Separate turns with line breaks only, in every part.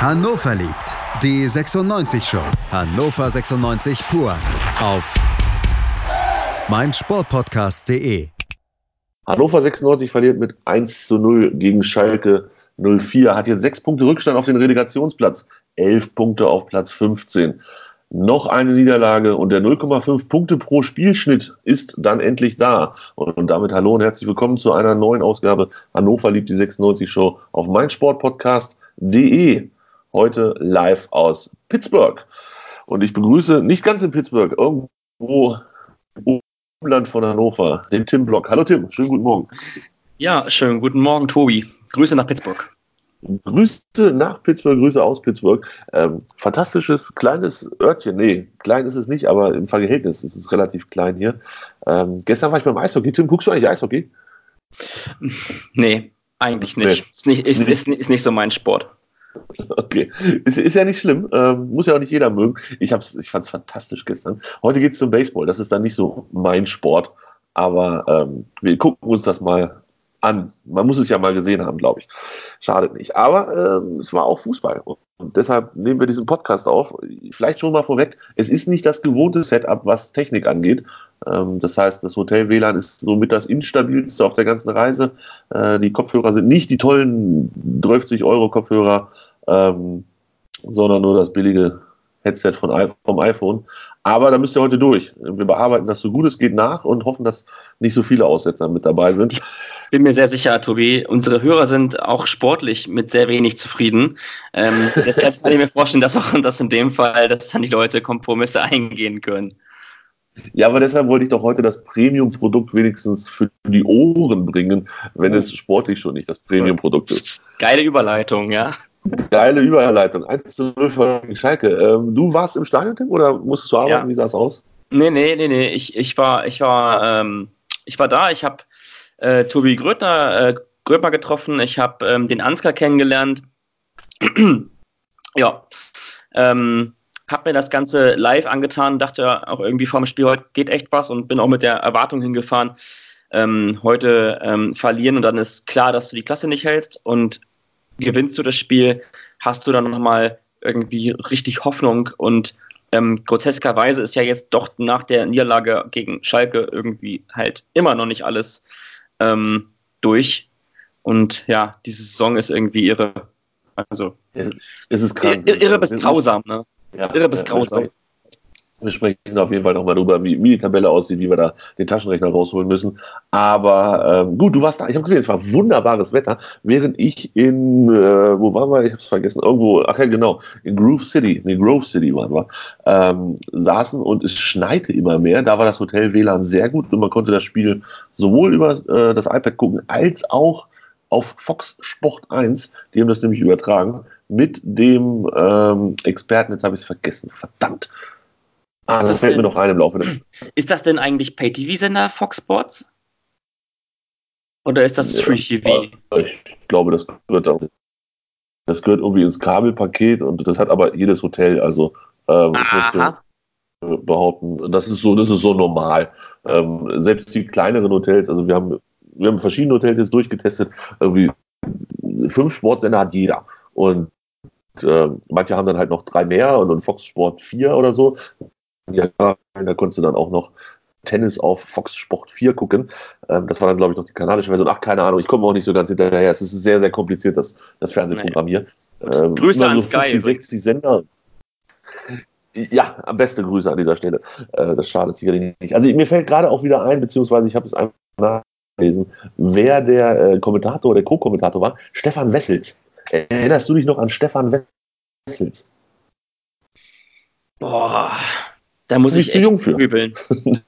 Hannover liebt. Die 96 Show. Hannover 96 pur. Auf meinsportpodcast.de.
Hannover 96 verliert mit 1 zu 0 gegen Schalke 04. Hat jetzt sechs Punkte Rückstand auf den Relegationsplatz. Elf Punkte auf Platz 15 noch eine Niederlage und der 0,5 Punkte pro Spielschnitt ist dann endlich da. Und, damit hallo und herzlich willkommen zu einer neuen Ausgabe Hannover liebt die 96 Show auf meinsportpodcast.de. Heute live aus Pittsburgh. Und ich begrüße nicht ganz in Pittsburgh, irgendwo im Umland von Hannover, den Tim Block. Hallo Tim, schönen guten Morgen.
Ja, schönen guten Morgen, Tobi. Grüße nach Pittsburgh.
Grüße nach Pittsburgh, Grüße aus Pittsburgh. Ähm, fantastisches kleines Örtchen. Nee, klein ist es nicht, aber im Verhältnis ist es relativ klein hier. Ähm, gestern war ich beim Eishockey. Tim, guckst du eigentlich Eishockey?
Nee, eigentlich nicht. Nee. Ist, nicht ist, ist, ist, nicht so mein Sport.
Okay, ist, ist ja nicht schlimm. Ähm, muss ja auch nicht jeder mögen. Ich, ich fand es fantastisch gestern. Heute geht es zum Baseball. Das ist dann nicht so mein Sport. Aber ähm, wir gucken uns das mal an. Man muss es ja mal gesehen haben, glaube ich. Schadet nicht. Aber ähm, es war auch Fußball. Und deshalb nehmen wir diesen Podcast auf. Vielleicht schon mal vorweg, es ist nicht das gewohnte Setup, was Technik angeht. Ähm, das heißt, das Hotel WLAN ist somit das instabilste auf der ganzen Reise. Äh, die Kopfhörer sind nicht die tollen 30 Euro Kopfhörer, ähm, sondern nur das billige Headset von, vom iPhone. Aber da müsst ihr heute durch. Wir bearbeiten das so gut es geht nach und hoffen, dass nicht so viele Aussetzer mit dabei sind
bin mir sehr sicher, Tobi, unsere Hörer sind auch sportlich mit sehr wenig zufrieden. Ähm, deshalb kann ich mir vorstellen, dass auch dass in dem Fall, dass dann die Leute Kompromisse eingehen können.
Ja, aber deshalb wollte ich doch heute das Premium-Produkt wenigstens für die Ohren bringen, wenn es sportlich schon nicht das Premium-Produkt ist.
Geile Überleitung, ja.
Geile Überleitung. 1 zu 0 von Schalke. Ähm, du warst im Stadion, Tim, oder musstest du arbeiten? Ja. Wie sah es aus?
Nee, nee, nee, nee. Ich, ich war, ich war, ähm, ich war da. Ich habe äh, Tobi Grötner, äh, Gröper getroffen, ich habe ähm, den Ansgar kennengelernt. ja, ähm, habe mir das Ganze live angetan, dachte auch irgendwie vor dem Spiel, heute geht echt was und bin auch mit der Erwartung hingefahren, ähm, heute ähm, verlieren und dann ist klar, dass du die Klasse nicht hältst und gewinnst du das Spiel, hast du dann nochmal irgendwie richtig Hoffnung und ähm, groteskerweise ist ja jetzt doch nach der Niederlage gegen Schalke irgendwie halt immer noch nicht alles ähm, durch. Und ja, diese Saison ist irgendwie irre. Also,
es ist krank.
Irre, irre bis grausam, ne?
Ja, irre bis grausam. Wir sprechen auf jeden Fall nochmal drüber, wie, wie, die Tabelle aussieht, wie wir da den Taschenrechner rausholen müssen. Aber ähm, gut, du warst da. Ich habe gesehen, es war wunderbares Wetter, während ich in, äh, wo waren wir? Ich habe es vergessen. Irgendwo, ach ja, genau, in Groove City, in Grove City waren wir, ähm, saßen und es schneite immer mehr. Da war das Hotel WLAN sehr gut und man konnte das Spiel sowohl über äh, das iPad gucken, als auch auf Fox Sport 1. Die haben das nämlich übertragen mit dem ähm, Experten, jetzt habe ich es vergessen, verdammt. Ah, das, das fällt denn, mir noch ein im Laufe des.
Ist das denn eigentlich Pay-TV-Sender Fox Sports? Oder ist das Free TV?
Ich glaube, das gehört auch. Das gehört irgendwie ins Kabelpaket und das hat aber jedes Hotel. Also ähm, ich möchte behaupten, das ist so, das ist so normal. Ähm, selbst die kleineren Hotels, also wir haben, wir haben verschiedene Hotels jetzt durchgetestet, irgendwie fünf Sportsender hat jeder. Und äh, manche haben dann halt noch drei mehr und, und Fox Sport vier oder so. Ja, da konntest du dann auch noch Tennis auf Fox Sport 4 gucken. Ähm, das war dann, glaube ich, noch die kanadische Version. Ach, keine Ahnung, ich komme auch nicht so ganz hinterher. Es ist sehr, sehr kompliziert, das, das Fernsehprogramm hier.
Ähm, Grüße an so Sky.
50, 60 Sender. Ja, am besten Grüße an dieser Stelle. Äh, das schadet sicherlich nicht. Also mir fällt gerade auch wieder ein, beziehungsweise ich habe es einfach nachgelesen, wer der äh, Kommentator, der Co-Kommentator war. Stefan Wessels. Erinnerst du dich noch an Stefan Wessels?
Boah, da muss ich, echt jung für. grübeln.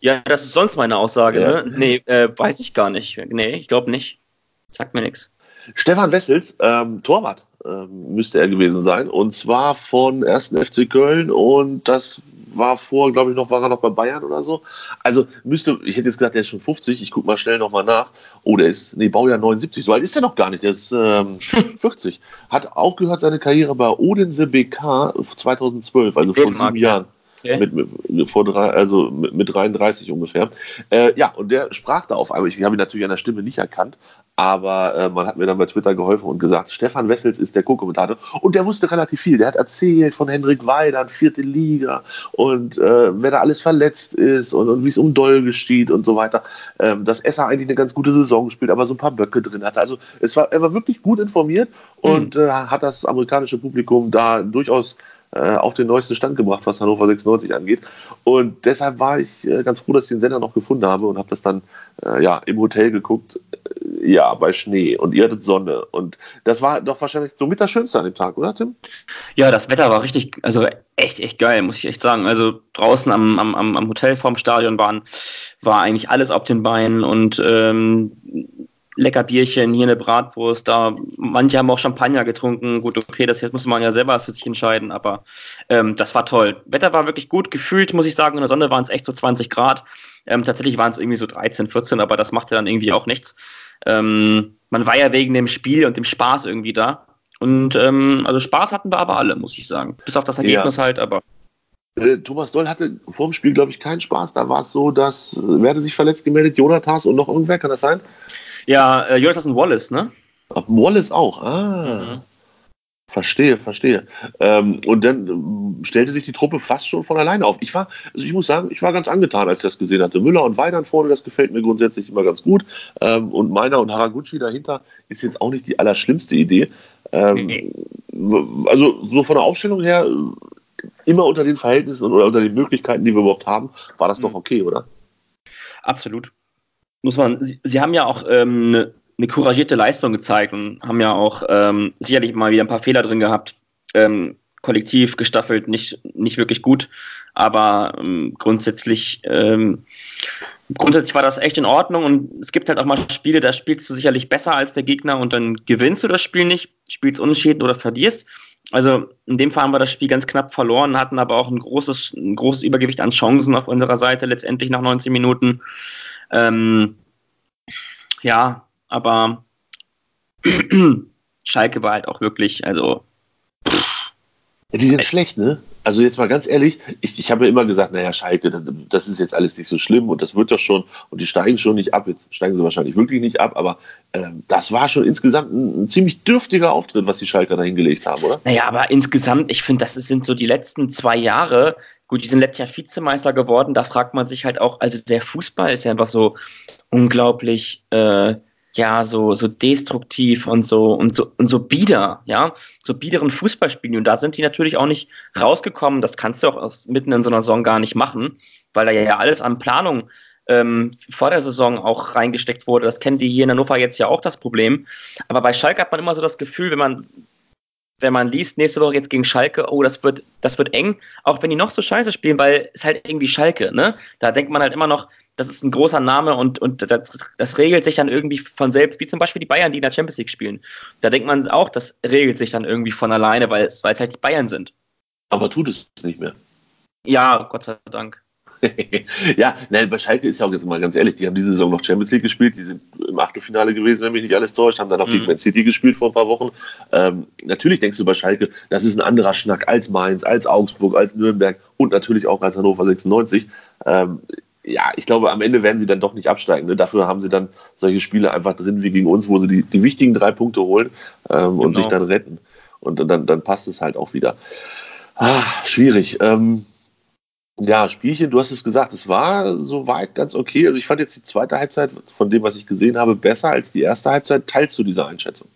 ja, das ist sonst meine Aussage, ja. ne? Nee, äh, weiß ich gar nicht. Nee, ich glaube nicht. Sagt mir nichts.
Stefan Wessels, ähm, Torwart ähm, müsste er gewesen sein. Und zwar von 1. FC Köln. Und das war vor, glaube ich, noch, war er noch bei Bayern oder so. Also müsste, ich hätte jetzt gesagt, der ist schon 50. Ich gucke mal schnell nochmal nach. Oh, der ist, nee, Baujahr 79. So alt ist der noch gar nicht. Der ist ähm, 40. Hat aufgehört seine Karriere bei Odense BK 2012, also vor sieben Jahren. Okay. Mit, mit, vor drei, also mit, mit 33 ungefähr. Äh, ja, und der sprach da auf einmal. Ich habe ihn natürlich an der Stimme nicht erkannt, Aber äh, man hat mir dann bei Twitter geholfen und gesagt, Stefan Wessels ist der Co-Kommentator. Und der wusste relativ viel. Der hat erzählt von Henrik Weidern, vierte Liga und äh, wer da alles verletzt ist und, und wie es um Dolge steht und so weiter. Ähm, dass Esser eigentlich eine ganz gute Saison spielt, aber so ein paar Böcke drin hatte. Also es war, er war wirklich gut informiert und mhm. äh, hat das amerikanische Publikum da durchaus äh, auf den neuesten Stand gebracht, was Hannover 96 angeht. Und deshalb war ich äh, ganz froh, dass ich den Sender noch gefunden habe und habe das dann äh, ja, im Hotel geguckt. Äh, ja, bei Schnee und ihr hattet Sonne. Und das war doch wahrscheinlich somit das Schönste an dem Tag, oder Tim?
Ja, das Wetter war richtig, also echt, echt geil, muss ich echt sagen. Also draußen am, am, am Hotel vorm Stadion waren, war eigentlich alles auf den Beinen und ähm, lecker Bierchen, hier eine Bratwurst, da manche haben auch Champagner getrunken. Gut, okay, das jetzt muss man ja selber für sich entscheiden, aber ähm, das war toll. Wetter war wirklich gut, gefühlt muss ich sagen, in der Sonne waren es echt so 20 Grad. Ähm, tatsächlich waren es irgendwie so 13, 14, aber das machte dann irgendwie auch nichts. Ähm, man war ja wegen dem Spiel und dem Spaß irgendwie da. Und ähm, also Spaß hatten wir aber alle, muss ich sagen. Bis auf das Ergebnis ja. halt, aber.
Äh, Thomas Doll hatte vor dem Spiel, glaube ich, keinen Spaß. Da war es so, dass, wer hatte sich verletzt gemeldet? Jonathas und noch irgendwer, kann das sein?
Ja, äh, Jonathan Wallace, ne?
Ach, Wallace auch, ah. Mhm. Verstehe, verstehe. Ähm, und dann ähm, stellte sich die Truppe fast schon von alleine auf. Ich war, also ich muss sagen, ich war ganz angetan, als ich das gesehen hatte. Müller und Weidern vorne, das gefällt mir grundsätzlich immer ganz gut. Ähm, und meiner und Haraguchi dahinter ist jetzt auch nicht die allerschlimmste Idee. Ähm, nee. Also so von der Aufstellung her, immer unter den Verhältnissen oder unter den Möglichkeiten, die wir überhaupt haben, war das mhm. doch okay, oder?
Absolut muss man, sie, sie haben ja auch ähm, eine, eine couragierte Leistung gezeigt und haben ja auch ähm, sicherlich mal wieder ein paar Fehler drin gehabt. Ähm, kollektiv gestaffelt nicht, nicht wirklich gut, aber ähm, grundsätzlich, ähm, grundsätzlich war das echt in Ordnung und es gibt halt auch mal Spiele, da spielst du sicherlich besser als der Gegner und dann gewinnst du das Spiel nicht, spielst unentschieden oder verlierst. Also in dem Fall haben wir das Spiel ganz knapp verloren, hatten aber auch ein großes, ein großes Übergewicht an Chancen auf unserer Seite letztendlich nach 19 Minuten. Ähm, ja, aber Schalke war halt auch wirklich, also.
Ja, die sind schlecht, ne? Also jetzt mal ganz ehrlich, ich, ich habe ja immer gesagt, naja, Schalke, das ist jetzt alles nicht so schlimm und das wird doch schon und die steigen schon nicht ab. Jetzt steigen sie wahrscheinlich wirklich nicht ab, aber ähm, das war schon insgesamt ein, ein, ziemlich dürftiger Auftritt, was die Schalker da hingelegt haben, oder?
Naja, aber insgesamt, ich finde, das sind so die letzten zwei Jahre, Gut, die sind letztes Jahr Vizemeister geworden. Da fragt man sich halt auch, also der Fußball ist ja einfach so unglaublich, äh, ja, so, so destruktiv und so, und so, und so bieder, ja, so biederen Fußballspielen. Und da sind die natürlich auch nicht rausgekommen. Das kannst du auch aus, mitten in so einer Saison gar nicht machen, weil da ja alles an Planung ähm, vor der Saison auch reingesteckt wurde. Das kennen die hier in Hannover jetzt ja auch das Problem. Aber bei Schalke hat man immer so das Gefühl, wenn man wenn man liest, nächste Woche jetzt gegen Schalke, oh, das wird, das wird eng, auch wenn die noch so scheiße spielen, weil es halt irgendwie Schalke, ne? Da denkt man halt immer noch, das ist ein großer Name und, und das, das regelt sich dann irgendwie von selbst, wie zum Beispiel die Bayern, die in der Champions League spielen. Da denkt man auch, das regelt sich dann irgendwie von alleine, weil es, weil es halt die Bayern sind.
Aber tut es nicht mehr.
Ja, Gott sei Dank.
ja, nein, bei Schalke ist ja auch jetzt mal ganz ehrlich, die haben diese Saison noch Champions League gespielt, die sind im Achtelfinale gewesen, wenn mich nicht alles täuscht, haben dann auch mhm. gegen Man City gespielt vor ein paar Wochen. Ähm, natürlich denkst du bei Schalke, das ist ein anderer Schnack als Mainz, als Augsburg, als Nürnberg und natürlich auch als Hannover 96. Ähm, ja, ich glaube, am Ende werden sie dann doch nicht absteigen. Ne? Dafür haben sie dann solche Spiele einfach drin wie gegen uns, wo sie die, die wichtigen drei Punkte holen ähm, genau. und sich dann retten. Und dann, dann passt es halt auch wieder. Ah, schwierig. Ähm, ja, Spielchen, du hast es gesagt, es war soweit ganz okay. Also ich fand jetzt die zweite Halbzeit von dem, was ich gesehen habe, besser als die erste Halbzeit. Teilst du diese Einschätzung?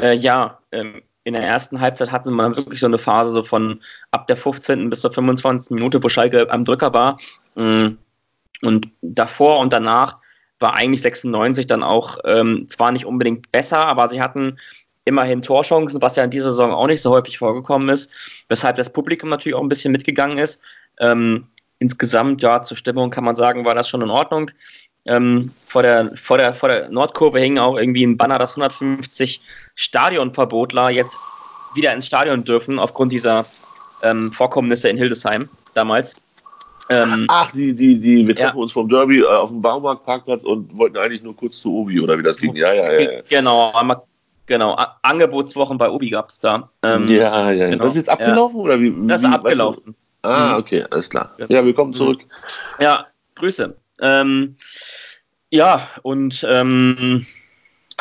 Äh, ja, ähm, in der ersten Halbzeit hatten wir wirklich so eine Phase so von ab der 15. bis zur 25. Minute, wo Schalke am Drücker war. Mm, und davor und danach war eigentlich 96 dann auch ähm, zwar nicht unbedingt besser, aber sie hatten immerhin Torchancen, was ja in dieser Saison auch nicht so häufig vorgekommen ist, weshalb das Publikum natürlich auch ein bisschen mitgegangen ist. Ähm, insgesamt, ja, zur Stimmung kann man sagen, war das schon in Ordnung. Ähm, vor, der, vor, der, vor der Nordkurve hing auch irgendwie ein Banner, dass 150 Stadionverbotler jetzt wieder ins Stadion dürfen, aufgrund dieser ähm, Vorkommnisse in Hildesheim damals.
Ähm, Ach, die, die, die, wir treffen ja. uns vom Derby äh, auf dem Baumarktparkplatz und wollten eigentlich nur kurz zu Obi oder wie das ging. Ja, ja, ja.
Genau, einmal Genau, Angebotswochen bei Obi gab es da.
Ähm, ja, ja, genau. Das ist jetzt abgelaufen ja. oder wie?
Das ist abgelaufen.
Weißt du? Ah, mhm. okay, alles klar. Ja, willkommen mhm. zurück.
Ja, Grüße. Ähm, ja, und ähm,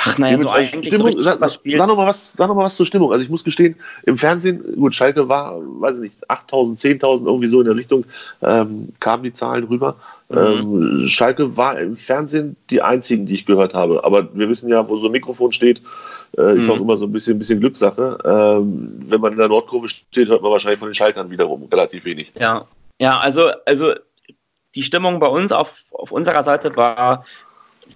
Ach, naja, so
also
eigentlich
Stimmung,
so
sag, sag, noch mal was, sag noch mal was zur Stimmung. Also ich muss gestehen, im Fernsehen, gut, Schalke war, weiß ich nicht, 8.000, 10.000, irgendwie so in der Richtung, ähm, kamen die Zahlen rüber. Mhm. Ähm, Schalke war im Fernsehen die einzigen, die ich gehört habe. Aber wir wissen ja, wo so ein Mikrofon steht, äh, ist mhm. auch immer so ein bisschen, bisschen Glückssache. Ähm, wenn man in der Nordkurve steht, hört man wahrscheinlich von den Schalkern wiederum relativ wenig.
Ja, ja, also, also die Stimmung bei uns auf, auf unserer Seite war,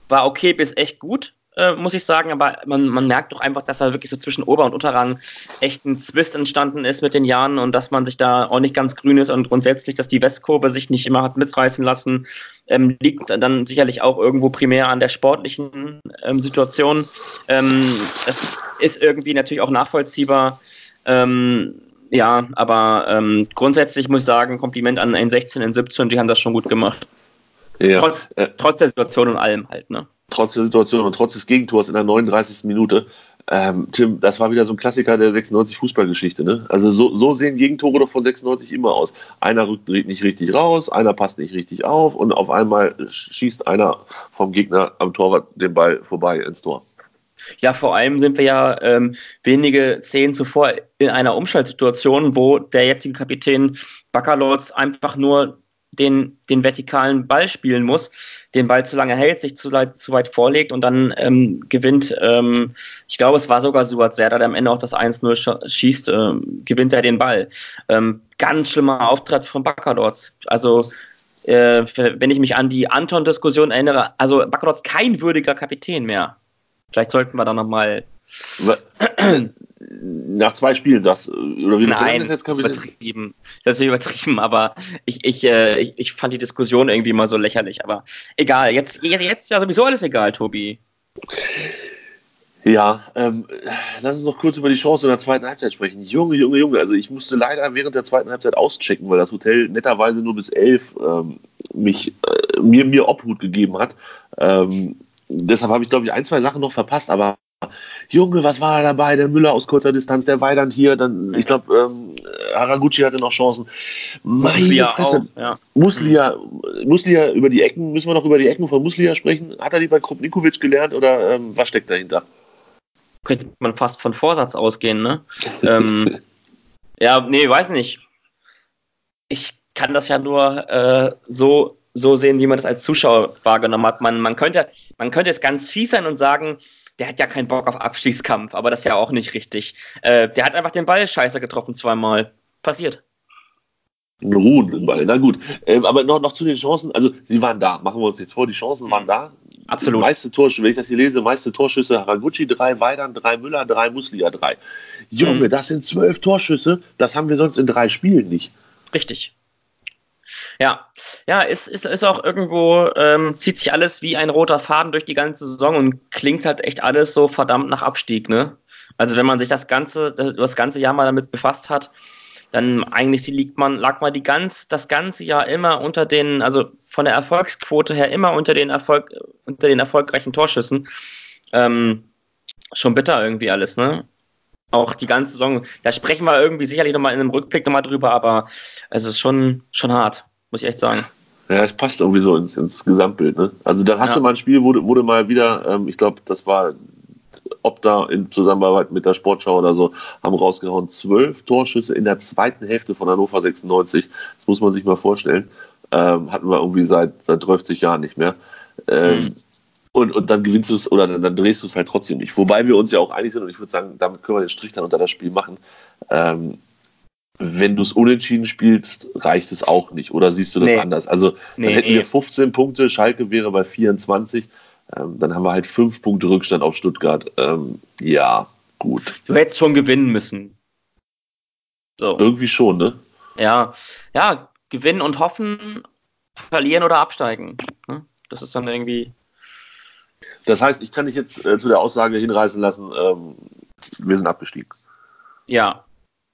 war okay bis echt gut äh, muss ich sagen, aber man, man merkt doch einfach, dass da wirklich so zwischen Ober- und Unterrang echt ein Zwist entstanden ist mit den Jahren und dass man sich da auch nicht ganz grün ist und grundsätzlich, dass die Westkurve sich nicht immer hat mitreißen lassen, ähm, liegt dann sicherlich auch irgendwo primär an der sportlichen ähm, Situation. Ähm, das ist irgendwie natürlich auch nachvollziehbar. Ähm, ja, aber ähm, grundsätzlich muss ich sagen, Kompliment an N16, N17, die haben das schon gut gemacht. Ja. Trotz, äh, trotz der Situation und allem halt, ne?
Trotz der Situation und trotz des Gegentors in der 39. Minute. Ähm, Tim, das war wieder so ein Klassiker der 96 Fußballgeschichte. Ne? Also so, so sehen Gegentore doch von 96 immer aus. Einer rückt nicht richtig raus, einer passt nicht richtig auf und auf einmal schießt einer vom Gegner am Torwart den Ball vorbei ins Tor.
Ja, vor allem sind wir ja ähm, wenige Szenen zuvor in einer Umschaltsituation, wo der jetzige Kapitän Baccalords einfach nur den, den vertikalen Ball spielen muss, den Ball zu lange hält, sich zu, zu weit vorlegt und dann ähm, gewinnt, ähm, ich glaube, es war sogar Suat Serdar, der am Ende auch das 1-0 schießt, äh, gewinnt er den Ball. Ähm, ganz schlimmer Auftritt von Baccalords. Also, äh, wenn ich mich an die Anton-Diskussion erinnere, also Baccalords kein würdiger Kapitän mehr. Vielleicht sollten wir da nochmal
nach zwei Spielen das
oder wie Nein, das, jetzt das ist übertrieben. Das ist übertrieben, aber ich, ich, äh, ich, ich fand die Diskussion irgendwie mal so lächerlich. Aber egal, jetzt, jetzt ist ja sowieso alles egal, Tobi.
Ja, ähm, lass uns noch kurz über die Chance in der zweiten Halbzeit sprechen. Junge, Junge, Junge. Also ich musste leider während der zweiten Halbzeit auschecken, weil das Hotel netterweise nur bis elf ähm, mich, äh, mir, mir Obhut gegeben hat. Ähm, deshalb habe ich, glaube ich, ein, zwei Sachen noch verpasst, aber Junge, was war da dabei? Der Müller aus kurzer Distanz, der Weidand hier, dann, ich glaube, ähm, Haraguchi hatte noch Chancen. Meine Muslia Fresse. Auch, ja. Muslia, Muslia über die Ecken, müssen wir noch über die Ecken von Muslia sprechen? Hat er die bei Krupnikovic gelernt oder ähm, was steckt dahinter?
Könnte man fast von Vorsatz ausgehen, ne? ähm, ja, nee, weiß nicht. Ich kann das ja nur äh, so, so sehen, wie man das als Zuschauer wahrgenommen hat. Man, man, könnte, man könnte jetzt ganz fies sein und sagen, der hat ja keinen Bock auf Abschießkampf, aber das ist ja auch nicht richtig. Äh, der hat einfach den Ball scheiße getroffen zweimal. Passiert.
Ein ruhenden Ball, na gut. Ähm, aber noch, noch zu den Chancen, also sie waren da, machen wir uns jetzt vor, die Chancen waren da.
Absolut.
Meiste Torschüsse, wenn ich das hier lese, meiste Torschüsse, Haraguchi 3, Weidern 3, Müller 3, Muslia 3. Junge, mhm. das sind zwölf Torschüsse, das haben wir sonst in drei Spielen nicht.
Richtig. Ja, ja, ist, ist, ist auch irgendwo, ähm, zieht sich alles wie ein roter Faden durch die ganze Saison und klingt halt echt alles so verdammt nach Abstieg, ne? Also wenn man sich das ganze, das, das ganze Jahr mal damit befasst hat, dann eigentlich liegt man, lag man die ganz, das ganze Jahr immer unter den, also von der Erfolgsquote her immer unter den Erfolg, unter den erfolgreichen Torschüssen. Ähm, schon bitter irgendwie alles, ne? Auch die ganze Saison. Da sprechen wir irgendwie sicherlich nochmal in einem Rückblick nochmal drüber, aber es ist schon, schon hart muss ich echt sagen.
Ja, es passt irgendwie so ins, ins Gesamtbild. Ne? Also dann hast ja. du mal ein Spiel, wo du mal wieder, ähm, ich glaube, das war ob da in Zusammenarbeit mit der Sportschau oder so, haben rausgehauen, zwölf Torschüsse in der zweiten Hälfte von Hannover 96. Das muss man sich mal vorstellen. Ähm, hatten wir irgendwie seit, seit 30 Jahren nicht mehr. Ähm, mhm. Und, und dann gewinnst du es oder dann, dann drehst du es halt trotzdem nicht. Wobei wir uns ja auch einig sind und ich würde sagen, damit können wir den Strich dann unter das Spiel machen. Ähm, wenn du es unentschieden spielst, reicht es auch nicht. Oder siehst du das nee. anders? Also nee, dann hätten wir 15 Punkte, Schalke wäre bei 24. Ähm, dann haben wir halt 5 Punkte Rückstand auf Stuttgart. Ähm, ja, gut.
Du hättest schon gewinnen müssen.
So. Irgendwie schon, ne?
Ja, ja, gewinnen und hoffen, verlieren oder absteigen. Ne? Das ist dann irgendwie.
Das heißt, ich kann dich jetzt äh, zu der Aussage hinreißen lassen, ähm, wir sind abgestiegen.
Ja,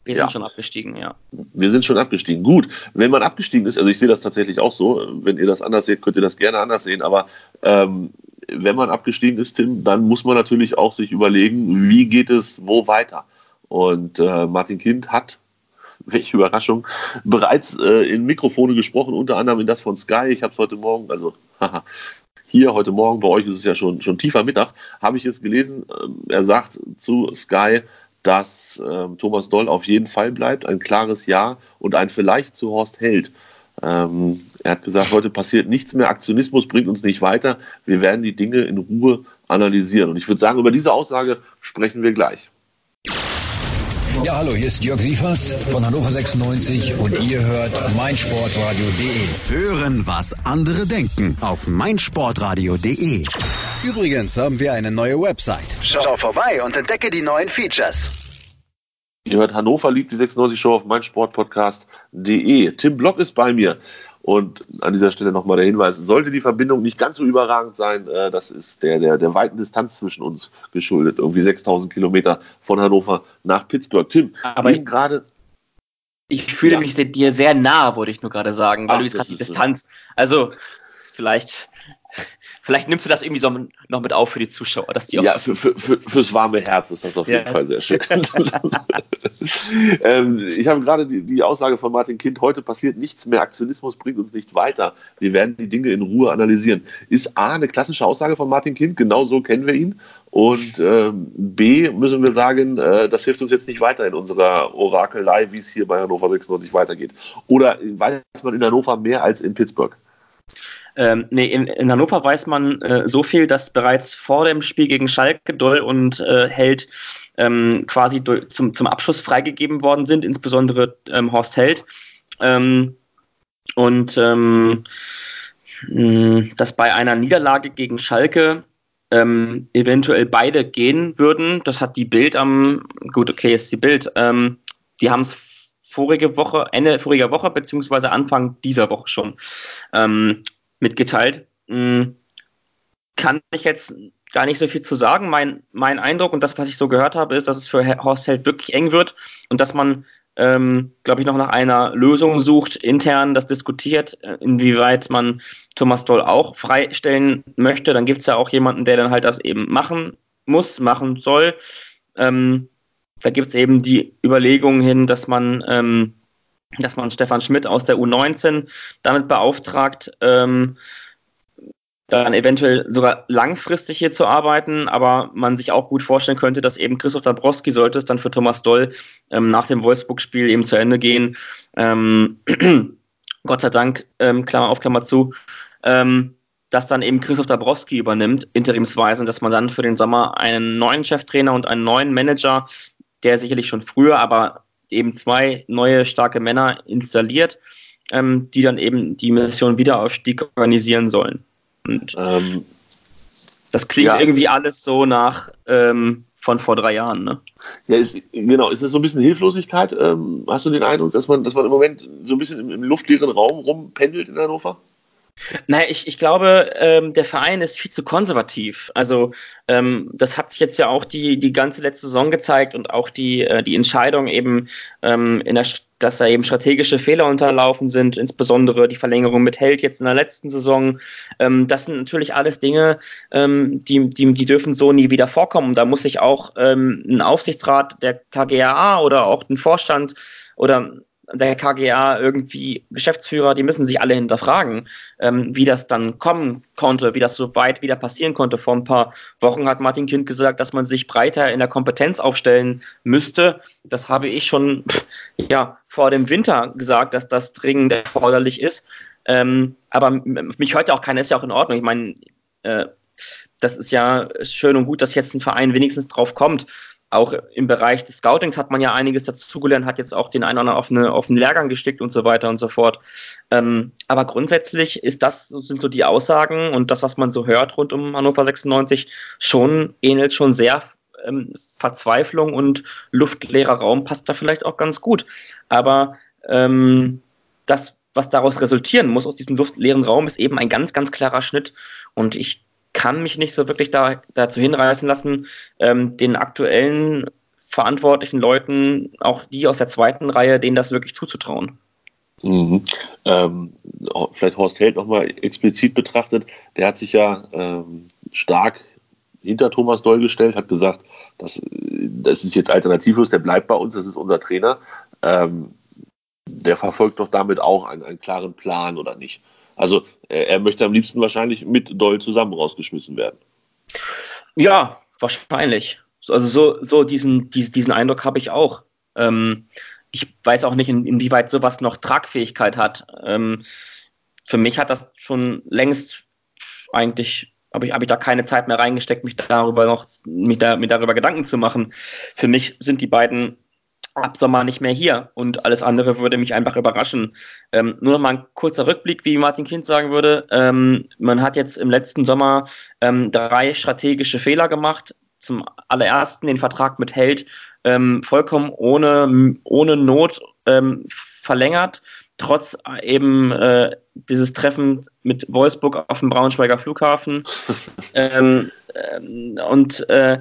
wir ja. sind schon abgestiegen, ja.
Wir sind schon abgestiegen. Gut, wenn man abgestiegen ist, also ich sehe das tatsächlich auch so, wenn ihr das anders seht, könnt ihr das gerne anders sehen, aber ähm, wenn man abgestiegen ist, Tim, dann muss man natürlich auch sich überlegen, wie geht es wo weiter. Und äh, Martin Kind hat, welche Überraschung, bereits äh, in Mikrofone gesprochen, unter anderem in das von Sky. Ich habe es heute Morgen, also haha, Hier heute Morgen, bei euch ist es ja schon, schon tiefer Mittag, habe ich jetzt gelesen, äh, er sagt zu Sky, dass äh, Thomas Doll auf jeden Fall bleibt, ein klares Ja und ein vielleicht zu Horst Held. Ähm, er hat gesagt, heute passiert nichts mehr, Aktionismus bringt uns nicht weiter, wir werden die Dinge in Ruhe analysieren. Und ich würde sagen, über diese Aussage sprechen wir gleich.
Ja, hallo, hier ist Jörg Sievers von Hannover 96 und ihr hört meinsportradio.de.
Hören, was andere denken auf meinsportradio.de. Übrigens haben wir eine neue Website. Schau vorbei und entdecke die neuen Features.
Ihr hört Hannover liebt die 96 Show auf meinsportpodcast.de. Tim Block ist bei mir. Und an dieser Stelle nochmal der Hinweis, sollte die Verbindung nicht ganz so überragend sein, äh, das ist der, der, der weiten Distanz zwischen uns geschuldet. Irgendwie 6000 Kilometer von Hannover nach Pittsburgh. Tim,
aber gerade. Ich fühle ja. mich dir sehr nah, wollte ich nur gerade sagen, weil Ach, du jetzt gerade die Distanz. Also, vielleicht Vielleicht nimmst du das irgendwie so noch mit auf für die Zuschauer, dass die auch.
Ja, für, für, für, fürs warme Herz ist das auf jeden ja. Fall sehr schön. ähm, ich habe gerade die, die, Aussage von Martin Kind: heute passiert nichts mehr, Aktionismus bringt uns nicht weiter. Wir werden die Dinge in Ruhe analysieren. Ist A eine klassische Aussage von Martin Kind, genau so kennen wir ihn. Und ähm, B müssen wir sagen, äh, das hilft uns jetzt nicht weiter in unserer Orakelei, wie es hier bei Hannover 96 weitergeht. Oder weiß man in Hannover mehr als in Pittsburgh?
Ähm, nee, in, in, Hannover weiß man äh, so viel, dass bereits vor dem Spiel gegen Schalke Doll und äh, Held ähm, quasi zum, zum Abschluss freigegeben worden sind, insbesondere ähm, Horst Held. Ähm, und ähm, dass bei einer Niederlage gegen Schalke ähm, eventuell beide gehen würden. Das hat die Bild am, gut, okay, ist die Bild. Ähm, die haben es vorige Woche, Ende voriger Woche, beziehungsweise Anfang dieser Woche schon ähm, mitgeteilt. Hm, kann ich jetzt gar nicht so viel zu sagen. Mein, mein Eindruck und das, was ich so gehört habe, ist, dass es für Horst Held wirklich eng wird und dass man, ähm, glaube ich, noch nach einer Lösung sucht, intern das diskutiert, äh, inwieweit man Thomas Doll auch freistellen möchte. Dann gibt es ja auch jemanden, der dann halt das eben machen muss, machen soll. Ähm, da gibt es eben die Überlegung hin, dass man ähm, dass man Stefan Schmidt aus der U19 damit beauftragt, ähm, dann eventuell sogar langfristig hier zu arbeiten, aber man sich auch gut vorstellen könnte, dass eben Christoph Dabrowski, sollte es dann für Thomas Doll ähm, nach dem Wolfsburg-Spiel eben zu Ende gehen, ähm, Gott sei Dank, ähm, Klammer auf, Klammer zu, ähm, dass dann eben Christoph Dabrowski übernimmt, interimsweise, und dass man dann für den Sommer einen neuen Cheftrainer und einen neuen Manager, der sicherlich schon früher, aber eben zwei neue starke Männer installiert, ähm, die dann eben die Mission Wiederaufstieg organisieren sollen. Und ähm, das klingt ja. irgendwie alles so nach ähm, von vor drei Jahren, ne?
Ja, ist, genau. Ist das so ein bisschen Hilflosigkeit? Ähm, hast du den Eindruck, dass man, dass man im Moment so ein bisschen im, im luftleeren Raum rumpendelt in Hannover?
Naja, ich, ich glaube, ähm, der Verein ist viel zu konservativ. Also ähm, das hat sich jetzt ja auch die, die ganze letzte Saison gezeigt und auch die, äh, die Entscheidung eben, ähm, in der, dass da eben strategische Fehler unterlaufen sind, insbesondere die Verlängerung mit Held jetzt in der letzten Saison. Ähm, das sind natürlich alles Dinge, ähm, die, die, die dürfen so nie wieder vorkommen. Da muss sich auch ähm, ein Aufsichtsrat der KGAA oder auch ein Vorstand oder der KGA irgendwie Geschäftsführer, die müssen sich alle hinterfragen, ähm, wie das dann kommen konnte, wie das so weit wieder passieren konnte. Vor ein paar Wochen hat Martin Kind gesagt, dass man sich breiter in der Kompetenz aufstellen müsste. Das habe ich schon ja, vor dem Winter gesagt, dass das dringend erforderlich ist. Ähm, aber mich hört ja auch keiner, ist ja auch in Ordnung. Ich meine, äh, das ist ja schön und gut, dass jetzt ein Verein wenigstens drauf kommt auch im Bereich des Scoutings hat man ja einiges dazugelernt, hat jetzt auch den einen oder anderen auf, eine, auf einen Lehrgang gestickt und so weiter und so fort. Ähm, aber grundsätzlich ist das, sind so die Aussagen und das, was man so hört rund um Hannover 96, schon ähnelt schon sehr ähm, Verzweiflung und luftleerer Raum passt da vielleicht auch ganz gut. Aber ähm, das, was daraus resultieren muss aus diesem luftleeren Raum, ist eben ein ganz, ganz klarer Schnitt. Und ich kann mich nicht so wirklich da, dazu hinreißen lassen, ähm, den aktuellen verantwortlichen Leuten, auch die aus der zweiten Reihe, denen das wirklich zuzutrauen.
Mhm. Ähm, vielleicht Horst Held nochmal explizit betrachtet, der hat sich ja ähm, stark hinter Thomas Doll gestellt, hat gesagt, das, das ist jetzt alternativlos, der bleibt bei uns, das ist unser Trainer. Ähm, der verfolgt doch damit auch einen, einen klaren Plan oder nicht? Also er, er möchte am liebsten wahrscheinlich mit Doll zusammen rausgeschmissen werden.
Ja, wahrscheinlich. Also so, so diesen, diesen, diesen Eindruck habe ich auch. Ähm, ich weiß auch nicht, in, inwieweit sowas noch Tragfähigkeit hat. Ähm, für mich hat das schon längst eigentlich, habe ich, hab ich da keine Zeit mehr reingesteckt, mich darüber noch, mich, da, mir darüber Gedanken zu machen. Für mich sind die beiden ab Sommer nicht mehr hier und alles andere würde mich einfach überraschen. Ähm, nur noch mal ein kurzer Rückblick, wie Martin Kind sagen würde. Ähm, man hat jetzt im letzten Sommer ähm, drei strategische Fehler gemacht. Zum allerersten den Vertrag mit Held ähm, vollkommen ohne, ohne Not ähm, verlängert, trotz eben äh, dieses Treffen mit Wolfsburg auf dem Braunschweiger Flughafen. ähm, und äh,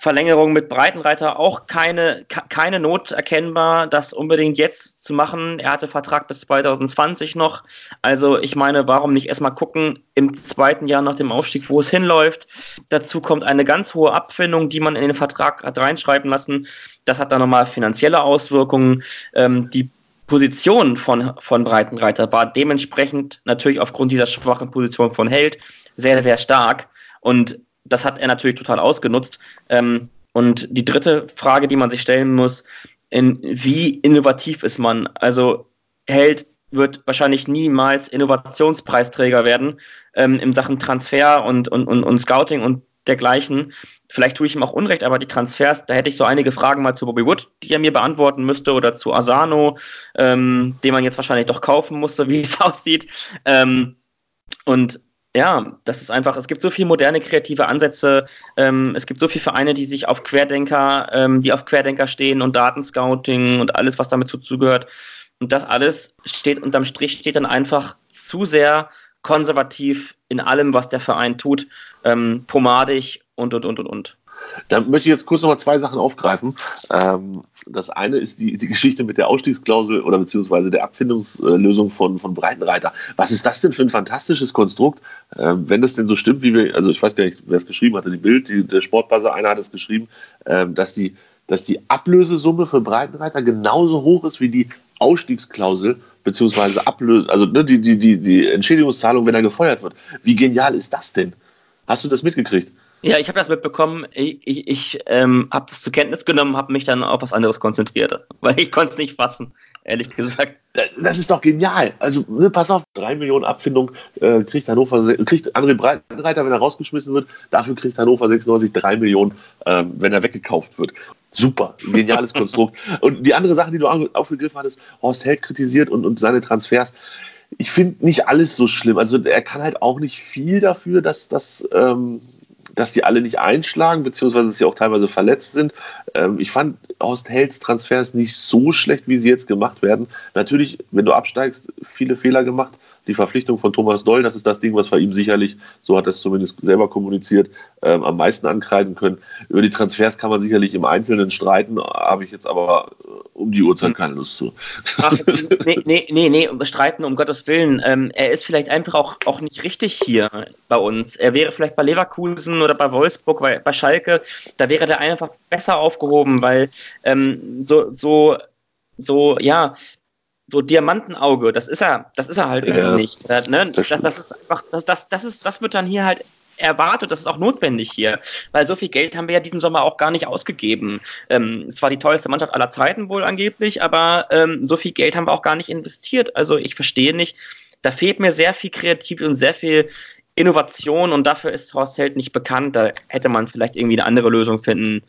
Verlängerung mit Breitenreiter auch keine, keine Not erkennbar, das unbedingt jetzt zu machen. Er hatte Vertrag bis 2020 noch. Also ich meine, warum nicht erstmal gucken im zweiten Jahr nach dem Aufstieg, wo es hinläuft. Dazu kommt eine ganz hohe Abfindung, die man in den Vertrag hat reinschreiben lassen. Das hat dann nochmal finanzielle Auswirkungen. Ähm, die Position von, von Breitenreiter war dementsprechend natürlich aufgrund dieser schwachen Position von Held sehr, sehr stark. Und das hat er natürlich total ausgenutzt. Ähm, und die dritte Frage, die man sich stellen muss, in, wie innovativ ist man? Also Held wird wahrscheinlich niemals Innovationspreisträger werden ähm, in Sachen Transfer und, und, und, und Scouting und dergleichen. Vielleicht tue ich ihm auch Unrecht, aber die Transfers, da hätte ich so einige Fragen mal zu Bobby Wood, die er mir beantworten müsste, oder zu Asano, ähm, den man jetzt wahrscheinlich doch kaufen musste, wie es aussieht. Ähm, und ja, das ist einfach, es gibt so viele moderne kreative Ansätze, ähm, es gibt so viele Vereine, die sich auf Querdenker, ähm, die auf Querdenker stehen und Datenscouting und alles, was damit zugehört. Und das alles steht unterm Strich, steht dann einfach zu sehr konservativ in allem, was der Verein tut, ähm, pomadig und, und, und, und, und.
Da möchte ich jetzt kurz nochmal zwei Sachen aufgreifen. Ähm, das eine ist die, die Geschichte mit der Ausstiegsklausel oder beziehungsweise der Abfindungslösung von, von Breitenreiter. Was ist das denn für ein fantastisches Konstrukt, ähm, wenn das denn so stimmt, wie wir, also ich weiß gar nicht, wer es geschrieben hatte, die Bild, die, der Sportbuzzer, einer hat es geschrieben, ähm, dass, die, dass die Ablösesumme für Breitenreiter genauso hoch ist wie die Ausstiegsklausel beziehungsweise Ablöse, also ne, die, die, die, die Entschädigungszahlung, wenn er gefeuert wird. Wie genial ist das denn? Hast du das mitgekriegt?
Ja, ich habe das mitbekommen. Ich, ich, ich ähm, habe das zur Kenntnis genommen, habe mich dann auf was anderes konzentriert, weil ich konnte es nicht fassen, ehrlich gesagt.
Das ist doch genial. Also ne, pass auf, drei Millionen Abfindung äh, kriegt Hannover, kriegt André Breitenreiter, wenn er rausgeschmissen wird. Dafür kriegt Hannover 96 drei Millionen, äh, wenn er weggekauft wird. Super, geniales Konstrukt. Und die andere Sache, die du aufgegriffen hattest, Horst Held kritisiert und, und seine Transfers ich finde nicht alles so schlimm. Also er kann halt auch nicht viel dafür, dass das ähm, dass die alle nicht einschlagen, beziehungsweise dass sie auch teilweise verletzt sind. Ähm, ich fand Horst Hells Transfers nicht so schlecht, wie sie jetzt gemacht werden. Natürlich, wenn du absteigst, viele Fehler gemacht die Verpflichtung von Thomas Doll, das ist das Ding, was wir ihm sicherlich, so hat er es zumindest selber kommuniziert, ähm, am meisten ankreiden können. Über die Transfers kann man sicherlich im Einzelnen streiten, habe ich jetzt aber äh, um die Uhrzeit keine Lust zu.
Ach, nee, nee, nee, nee, streiten um Gottes Willen. Ähm, er ist vielleicht einfach auch, auch nicht richtig hier bei uns. Er wäre vielleicht bei Leverkusen oder bei Wolfsburg, bei, bei Schalke, da wäre der einfach besser aufgehoben, weil ähm, so, so so, ja, so Diamantenauge, das ist er, das ist er halt irgendwie ja, nicht. Äh, ne? Das, das, ist einfach, das, das, das, ist, das wird dann hier halt erwartet, das ist auch notwendig hier, weil so viel Geld haben wir ja diesen Sommer auch gar nicht ausgegeben. Ähm, es war die teuerste Mannschaft aller Zeiten wohl angeblich, aber ähm, so viel Geld haben wir auch gar nicht investiert. Also ich verstehe nicht, da fehlt mir sehr viel Kreativ und sehr viel Innovation und dafür ist Horst Held nicht bekannt. Da hätte man vielleicht irgendwie eine andere Lösung finden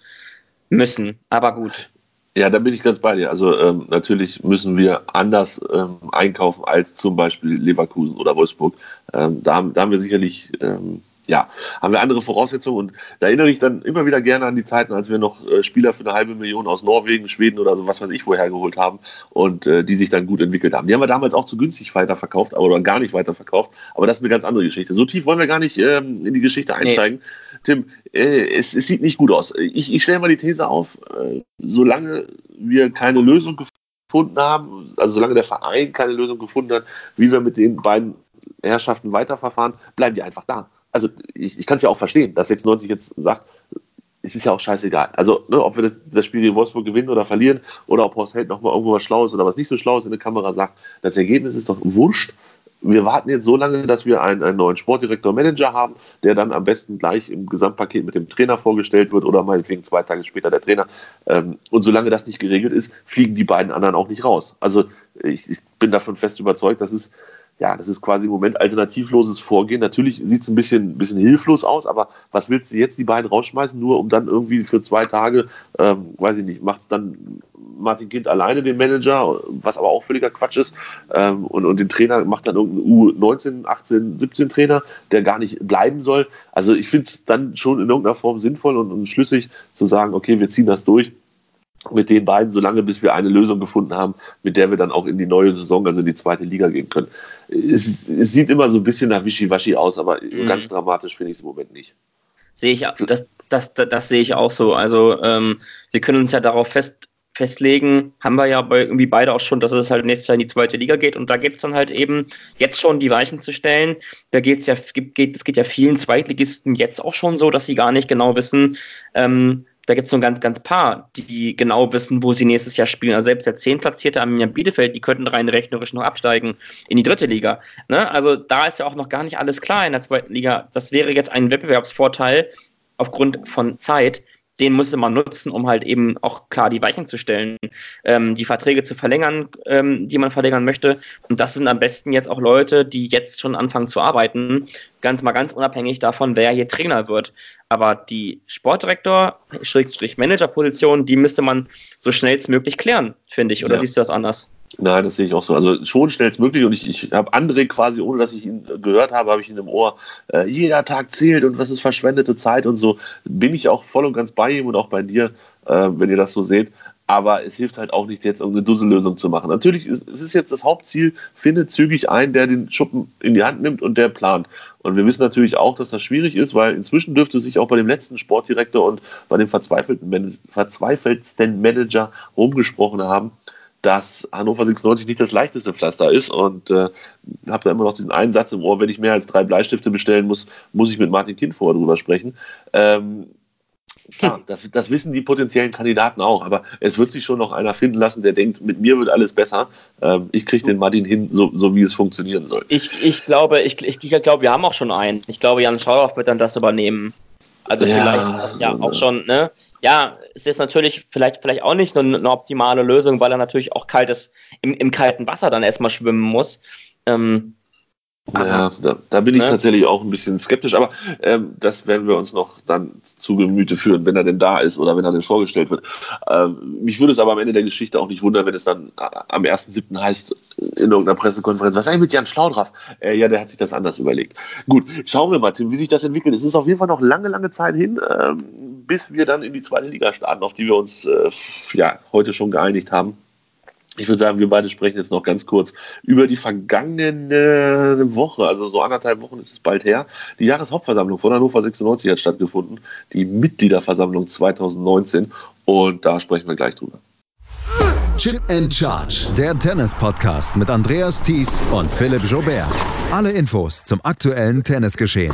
müssen. Aber gut.
Ja, da bin ich ganz bei dir. Also ähm, natürlich müssen wir anders ähm, einkaufen als zum Beispiel Leverkusen oder Wolfsburg. Ähm, da, haben, da haben wir sicherlich ähm, ja, haben wir andere Voraussetzungen und da erinnere ich dann immer wieder gerne an die Zeiten, als wir noch äh, Spieler für eine halbe Million aus Norwegen, Schweden oder so was weiß ich woher geholt haben und äh, die sich dann gut entwickelt haben. Die haben wir damals auch zu günstig weiterverkauft, aber gar nicht weiterverkauft. Aber das ist eine ganz andere Geschichte. So tief wollen wir gar nicht ähm, in die Geschichte einsteigen. Nee. Tim, äh, es, es, sieht nicht gut aus. Ich, ich stelle mal die These auf, äh, solange wir keine Lösung gefunden haben, also solange der Verein keine Lösung gefunden hat, wie wir mit den beiden Herrschaften weiterverfahren, bleiben die einfach da also ich, ich kann es ja auch verstehen, dass 96 jetzt sagt, es ist ja auch scheißegal. Also, ne, ob wir das, das, Spiel gegen Wolfsburg gewinnen oder verlieren oder ob Horst Held nochmal irgendwo was Schlaues oder was nicht so Schlaues in der Kamera sagt, das Ergebnis ist doch wurscht. wir warten jetzt so lange, dass wir einen, einen neuen Sportdirektor, Manager haben, der dann am besten gleich im Gesamtpaket mit dem Trainer vorgestellt wird oder meinetwegen zwei Tage später der Trainer. Ähm, und solange das nicht geregelt ist, fliegen die beiden anderen auch nicht raus. Also ich, ich bin davon fest überzeugt, dass es ja, das ist quasi im Moment alternativloses Vorgehen. Natürlich sieht es ein bisschen, bisschen hilflos aus, aber was willst du jetzt die beiden rausschmeißen, nur um dann irgendwie für zwei Tage, ähm, weiß ich nicht, macht dann Martin Kind alleine den Manager, was aber auch völliger Quatsch ist, ähm, und, und den Trainer macht dann irgendein U19, 18, 17 Trainer, der gar nicht bleiben soll. Also ich finde es dann schon in irgendeiner Form sinnvoll und, und schlüssig zu sagen, okay, wir ziehen das durch mit den beiden, solange bis wir eine Lösung gefunden haben, mit der wir dann auch in die neue Saison, also in die zweite Liga gehen können. Es, es sieht immer so ein bisschen nach Wischiwaschi aus, aber mhm. ganz dramatisch finde ich es im Moment nicht.
Sehe ich, das, das, das, das, sehe ich auch so. Also ähm, wir können uns ja darauf fest, festlegen, haben wir ja bei, irgendwie beide auch schon, dass es halt nächstes Jahr in die zweite Liga geht und da geht es dann halt eben jetzt schon die Weichen zu stellen. Da geht's ja, geht, es geht ja vielen Zweitligisten jetzt auch schon so, dass sie gar nicht genau wissen, ähm, da gibt es ein ganz, ganz paar, die genau wissen, wo sie nächstes Jahr spielen. Also selbst der Zehnplatzierte Arminia Bielefeld, die könnten rein rechnerisch noch absteigen in die dritte Liga. Ne? Also da ist ja auch noch gar nicht alles klar in der zweiten Liga. Das wäre jetzt ein Wettbewerbsvorteil aufgrund von Zeit, den müsste man nutzen, um halt eben auch klar die Weichen zu stellen, ähm, die Verträge zu verlängern, ähm, die man verlängern möchte. Und das sind am besten jetzt auch Leute, die jetzt schon anfangen zu arbeiten, ganz mal ganz unabhängig davon, wer hier Trainer wird. Aber die Sportdirektor, Schrägstrich Managerposition, die müsste man so schnellstmöglich klären, finde ich. Oder ja. siehst du das anders?
Nein, das sehe ich auch so. Also schon schnellstmöglich und ich, ich habe André quasi, ohne dass ich ihn gehört habe, habe ich ihn im Ohr, äh, jeder Tag zählt und was ist verschwendete Zeit und so. Bin ich auch voll und ganz bei ihm und auch bei dir, äh, wenn ihr das so seht. Aber es hilft halt auch nicht, jetzt irgendeine Dussellösung zu machen. Natürlich ist es ist jetzt das Hauptziel, finde zügig einen, der den Schuppen in die Hand nimmt und der plant. Und wir wissen natürlich auch, dass das schwierig ist, weil inzwischen dürfte sich auch bei dem letzten Sportdirektor und bei dem verzweifelten, verzweifeltsten Manager rumgesprochen haben, dass Hannover 96 nicht das leichteste Pflaster ist und äh, habe da immer noch diesen einen Satz im Ohr, wenn ich mehr als drei Bleistifte bestellen muss, muss ich mit Martin Kind vorher drüber sprechen. Ähm, klar, das, das, wissen die potenziellen Kandidaten auch, aber es wird sich schon noch einer finden lassen, der denkt, mit mir wird alles besser. Ähm, ich kriege den Martin hin, so, so, wie es funktionieren soll.
Ich, ich glaube, ich, ich, glaube, wir haben auch schon einen. Ich glaube, Jan Schauer wird dann das übernehmen. Also ja, vielleicht das ja auch schon, ne? Ja, es ist natürlich vielleicht, vielleicht auch nicht eine, eine optimale Lösung, weil er natürlich auch kaltes, im, im kalten Wasser dann erstmal schwimmen muss. Ähm,
ja, da, da, bin ich ne? tatsächlich auch ein bisschen skeptisch, aber ähm, das werden wir uns noch dann zu Gemüte führen, wenn er denn da ist oder wenn er denn vorgestellt wird. Ähm, mich würde es aber am Ende der Geschichte auch nicht wundern, wenn es dann am 1.7. heißt in irgendeiner Pressekonferenz, was ist eigentlich mit Jan Schlaudraff? Äh, ja, der hat sich das anders überlegt. Gut, schauen wir mal, Tim, wie sich das entwickelt. Es ist auf jeden Fall noch lange, lange Zeit hin, ähm, bis wir dann in die zweite Liga starten, auf die wir uns äh, ja, heute schon geeinigt haben. Ich würde sagen, wir beide sprechen jetzt noch ganz kurz über die vergangene Woche, also so anderthalb Wochen ist es bald her. Die Jahreshauptversammlung von Hannover 96 hat stattgefunden, die Mitgliederversammlung 2019 und da sprechen wir gleich drüber.
Chip and Charge, der Tennis-Podcast mit Andreas Thies und Philipp Jobert. Alle Infos zum aktuellen Tennisgeschehen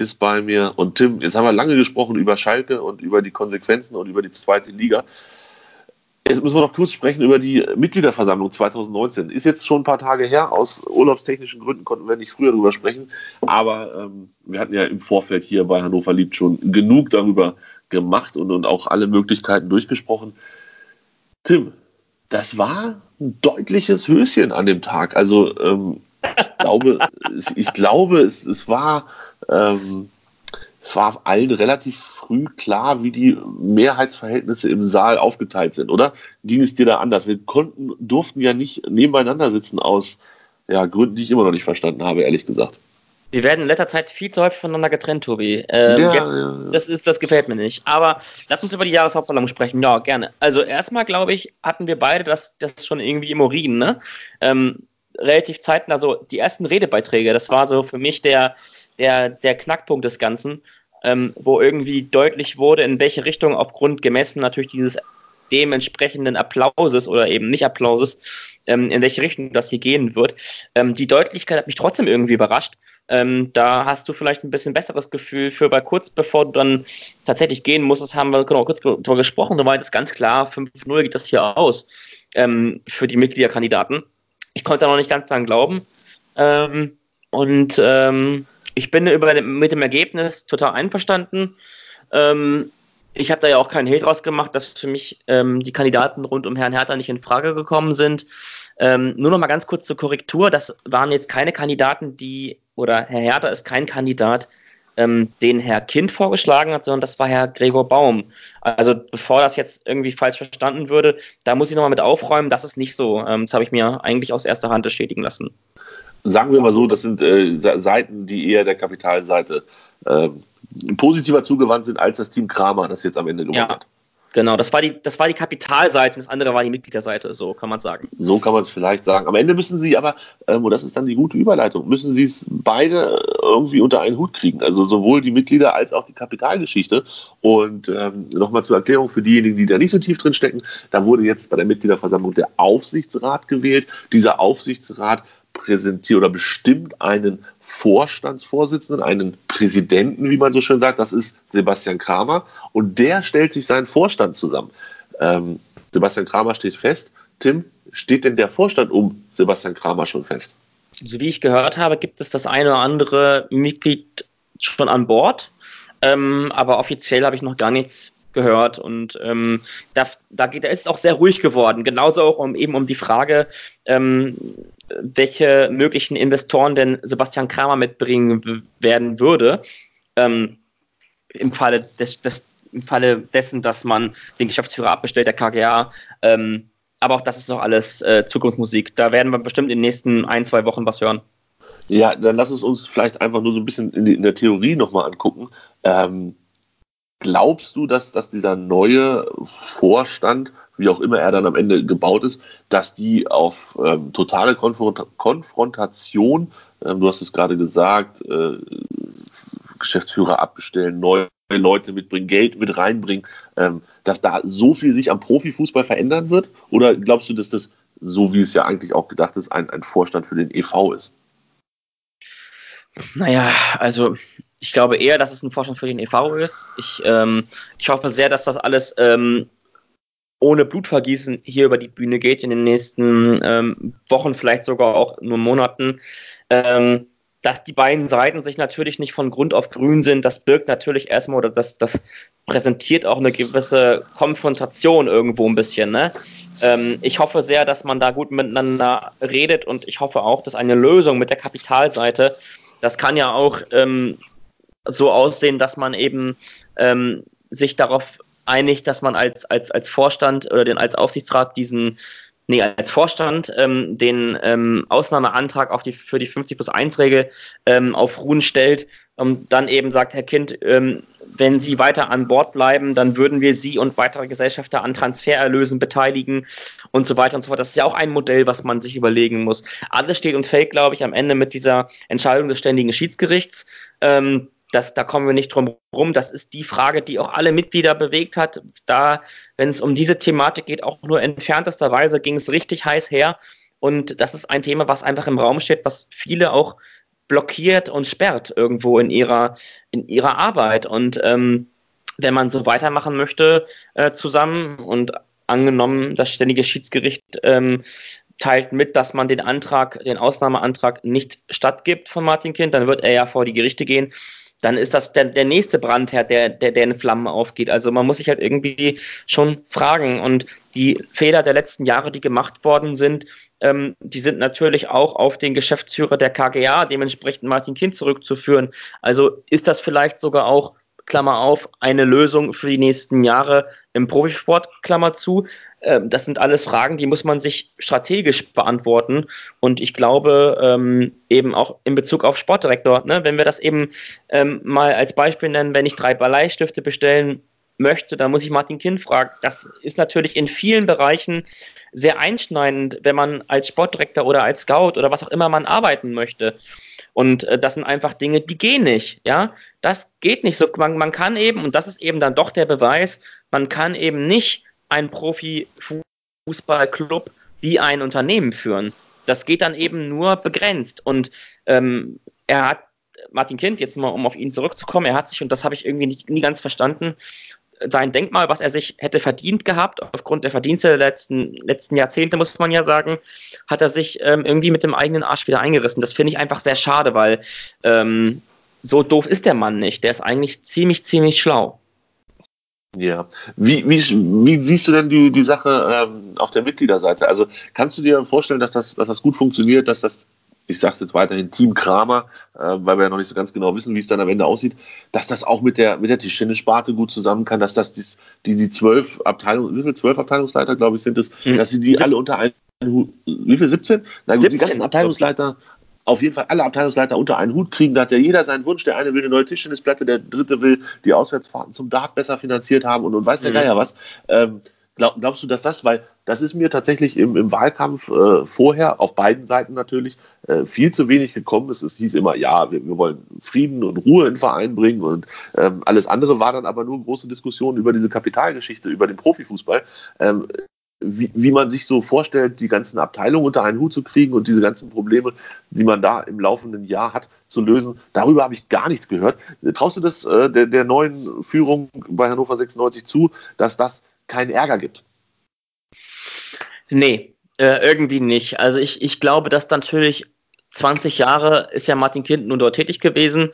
ist bei mir. Und Tim, jetzt haben wir lange gesprochen über Schalke und über die Konsequenzen und über die zweite Liga. Jetzt müssen wir noch kurz sprechen über die Mitgliederversammlung 2019. Ist jetzt schon ein paar Tage her. Aus urlaubstechnischen Gründen konnten wir nicht früher darüber sprechen. Aber ähm, wir hatten ja im Vorfeld hier bei Hannover Liebt schon genug darüber gemacht und, und auch alle Möglichkeiten durchgesprochen. Tim, das war ein deutliches Höschen an dem Tag. Also ähm, ich glaube, ich glaube es, es war ähm, es war allen relativ früh klar, wie die Mehrheitsverhältnisse im Saal aufgeteilt sind, oder? Ging es dir da anders? Wir konnten, durften ja nicht nebeneinander sitzen aus ja, Gründen, die ich immer noch nicht verstanden habe, ehrlich gesagt.
Wir werden in letzter Zeit viel zu häufig voneinander getrennt, Tobi. Ähm, ja, jetzt, ja, ja. Das, ist, das gefällt mir nicht. Aber lass uns über die Jahreshauptversammlung sprechen. Ja, gerne. Also erstmal, glaube ich, hatten wir beide das, das schon irgendwie im Urin. Ne? Ähm, relativ zeitnah so die ersten Redebeiträge. Das war so für mich der, der, der Knackpunkt des Ganzen, ähm, wo irgendwie deutlich wurde, in welche Richtung aufgrund gemessen natürlich dieses dementsprechenden Applauses oder eben nicht Applauses, ähm, in welche Richtung das hier gehen wird. Ähm, die Deutlichkeit hat mich trotzdem irgendwie überrascht. Ähm, da hast du vielleicht ein bisschen besseres Gefühl für, weil kurz bevor du dann tatsächlich gehen musstest, haben wir genau kurz darüber gesprochen, da war das ganz klar, 5-0 geht das hier aus ähm, für die Mitgliederkandidaten. Ich konnte da noch nicht ganz dran glauben. Ähm, und ähm, ich bin über, mit dem Ergebnis total einverstanden. Ähm, ich habe da ja auch keinen Hate draus gemacht, dass für mich ähm, die Kandidaten rund um Herrn Hertha nicht in Frage gekommen sind. Ähm, nur noch mal ganz kurz zur Korrektur. Das waren jetzt keine Kandidaten, die, oder Herr Hertha ist kein Kandidat, ähm, den Herr Kind vorgeschlagen hat, sondern das war Herr Gregor Baum. Also bevor das jetzt irgendwie falsch verstanden würde, da muss ich noch mal mit aufräumen, das ist nicht so. Ähm, das habe ich mir eigentlich aus erster Hand bestätigen lassen.
Sagen wir mal so, das sind äh, Seiten, die eher der Kapitalseite äh, positiver zugewandt sind als das Team Kramer, das jetzt am Ende gewonnen
ja.
hat.
Genau, das war, die, das war die Kapitalseite, das andere war die Mitgliederseite, so kann man sagen.
So kann man es vielleicht sagen. Am Ende müssen sie aber, ähm, und das ist dann die gute Überleitung, müssen sie es beide irgendwie unter einen Hut kriegen. Also sowohl die Mitglieder als auch die Kapitalgeschichte. Und ähm, nochmal zur Erklärung für diejenigen, die da nicht so tief drin stecken, da wurde jetzt bei der Mitgliederversammlung der Aufsichtsrat gewählt. Dieser Aufsichtsrat präsentiert oder bestimmt einen Vorstandsvorsitzenden, einen Präsidenten, wie man so schön sagt. Das ist Sebastian Kramer. Und der stellt sich seinen Vorstand zusammen. Ähm, Sebastian Kramer steht fest. Tim, steht denn der Vorstand um Sebastian Kramer schon fest?
So wie ich gehört habe, gibt es das eine oder andere Mitglied schon an Bord. Ähm, aber offiziell habe ich noch gar nichts gehört und ähm, da, da, geht, da ist es auch sehr ruhig geworden. Genauso auch um eben um die Frage, ähm, welche möglichen Investoren denn Sebastian Kramer mitbringen werden würde. Ähm, im, Falle des, des, Im Falle dessen, dass man den Geschäftsführer abbestellt, der KGA. Ähm, aber auch das ist noch alles äh, Zukunftsmusik. Da werden wir bestimmt in den nächsten ein, zwei Wochen was hören.
Ja, dann lass es uns vielleicht einfach nur so ein bisschen in, die, in der Theorie nochmal angucken. Ähm, glaubst du, dass, dass dieser neue Vorstand wie auch immer er dann am Ende gebaut ist, dass die auf ähm, totale Konfront Konfrontation, ähm, du hast es gerade gesagt, äh, Geschäftsführer abbestellen, neue Leute mitbringen, Geld mit reinbringen, ähm, dass da so viel sich am Profifußball verändern wird? Oder glaubst du, dass das, so wie es ja eigentlich auch gedacht ist, ein, ein Vorstand für den EV ist?
Naja, also ich glaube eher, dass es ein Vorstand für den EV ist. Ich, ähm, ich hoffe sehr, dass das alles ähm, ohne Blutvergießen hier über die Bühne geht in den nächsten ähm, Wochen, vielleicht sogar auch nur Monaten. Ähm, dass die beiden Seiten sich natürlich nicht von Grund auf grün sind, das birgt natürlich erstmal oder das, das präsentiert auch eine gewisse Konfrontation irgendwo ein bisschen. Ne? Ähm, ich hoffe sehr, dass man da gut miteinander redet und ich hoffe auch, dass eine Lösung mit der Kapitalseite, das kann ja auch ähm, so aussehen, dass man eben ähm, sich darauf einig, dass man als, als, als Vorstand oder den, als Aufsichtsrat diesen, nee, als Vorstand ähm, den ähm, Ausnahmeantrag auf die, für die 50 plus 1 Regel ähm, auf Ruhen stellt und dann eben sagt, Herr Kind, ähm, wenn Sie weiter an Bord bleiben, dann würden wir Sie und weitere Gesellschafter an Transfererlösen beteiligen und so weiter und so fort. Das ist ja auch ein Modell, was man sich überlegen muss. Alles steht und fällt, glaube ich, am Ende mit dieser Entscheidung des ständigen Schiedsgerichts. Ähm, das, da kommen wir nicht drum rum. Das ist die Frage, die auch alle Mitglieder bewegt hat. Da, wenn es um diese Thematik geht, auch nur entferntesterweise ging es richtig heiß her. Und das ist ein Thema, was einfach im Raum steht, was viele auch blockiert und sperrt irgendwo in ihrer, in ihrer Arbeit. Und ähm, wenn man so weitermachen möchte äh, zusammen und angenommen, das ständige Schiedsgericht ähm, teilt mit, dass man den Antrag, den Ausnahmeantrag nicht stattgibt von Martin Kind, dann wird er ja vor die Gerichte gehen dann ist das der, der nächste Brandherd, der, der, der in Flammen aufgeht. Also man muss sich halt irgendwie schon fragen. Und die Fehler der letzten Jahre, die gemacht worden sind, ähm, die sind natürlich auch auf den Geschäftsführer der KGA, dementsprechend Martin Kind, zurückzuführen. Also ist das vielleicht sogar auch Klammer auf, eine Lösung für die nächsten Jahre im Profisport, Klammer zu. Ähm, das sind alles Fragen, die muss man sich strategisch beantworten. Und ich glaube, ähm, eben auch in Bezug auf Sportdirektor, ne, wenn wir das eben ähm, mal als Beispiel nennen, wenn ich drei Baleistifte bestellen möchte, dann muss ich Martin Kind fragen. Das ist natürlich in vielen Bereichen sehr einschneidend, wenn man als Sportdirektor oder als Scout oder was auch immer man arbeiten möchte. Und äh, das sind einfach Dinge, die gehen nicht. Ja, das geht nicht so. Man, man kann eben, und das ist eben dann doch der Beweis, man kann eben nicht einen Profifußballclub wie ein Unternehmen führen. Das geht dann eben nur begrenzt. Und ähm, er hat Martin Kind, jetzt mal um auf ihn zurückzukommen, er hat sich, und das habe ich irgendwie nicht, nie ganz verstanden, sein Denkmal, was er sich hätte verdient gehabt, aufgrund der Verdienste der letzten, letzten Jahrzehnte, muss man ja sagen, hat er sich ähm, irgendwie mit dem eigenen Arsch wieder eingerissen. Das finde ich einfach sehr schade, weil ähm, so doof ist der Mann nicht. Der ist eigentlich ziemlich, ziemlich schlau.
Ja, wie, wie, wie siehst du denn die, die Sache ähm, auf der Mitgliederseite? Also kannst du dir vorstellen, dass das, dass das gut funktioniert, dass das ich sage es jetzt weiterhin, Team Kramer, äh, weil wir ja noch nicht so ganz genau wissen, wie es dann am Ende aussieht, dass das auch mit der, mit der Tischtennissparte gut zusammen kann, dass das dies, die, die zwölf Abteilungen, wie viele zwölf Abteilungsleiter, glaube ich, sind es, mhm. dass sie die alle unter einen Hut, wie viel, 17? Na gut, 17, die ganzen Abteilungsleiter, auf jeden Fall alle Abteilungsleiter unter einen Hut kriegen, da hat ja jeder seinen Wunsch, der eine will eine neue Tischtennisplatte, der dritte will die Auswärtsfahrten zum Dart besser finanziert haben und, und weiß der mhm. Geier was. Ähm, Glaub, glaubst du, dass das, weil das ist mir tatsächlich im, im Wahlkampf äh, vorher, auf beiden Seiten natürlich, äh, viel zu wenig gekommen ist. Es hieß immer, ja, wir, wir wollen Frieden und Ruhe in den Verein bringen und ähm, alles andere war dann aber nur große Diskussionen über diese Kapitalgeschichte, über den Profifußball. Ähm, wie, wie man sich so vorstellt, die ganzen Abteilungen unter einen Hut zu kriegen und diese ganzen Probleme, die man da im laufenden Jahr hat, zu lösen. Darüber habe ich gar nichts gehört. Traust du das äh, der, der neuen Führung bei Hannover 96 zu, dass das keinen Ärger gibt.
Nee, äh, irgendwie nicht. Also ich, ich glaube, dass natürlich 20 Jahre ist ja Martin Kind nur dort tätig gewesen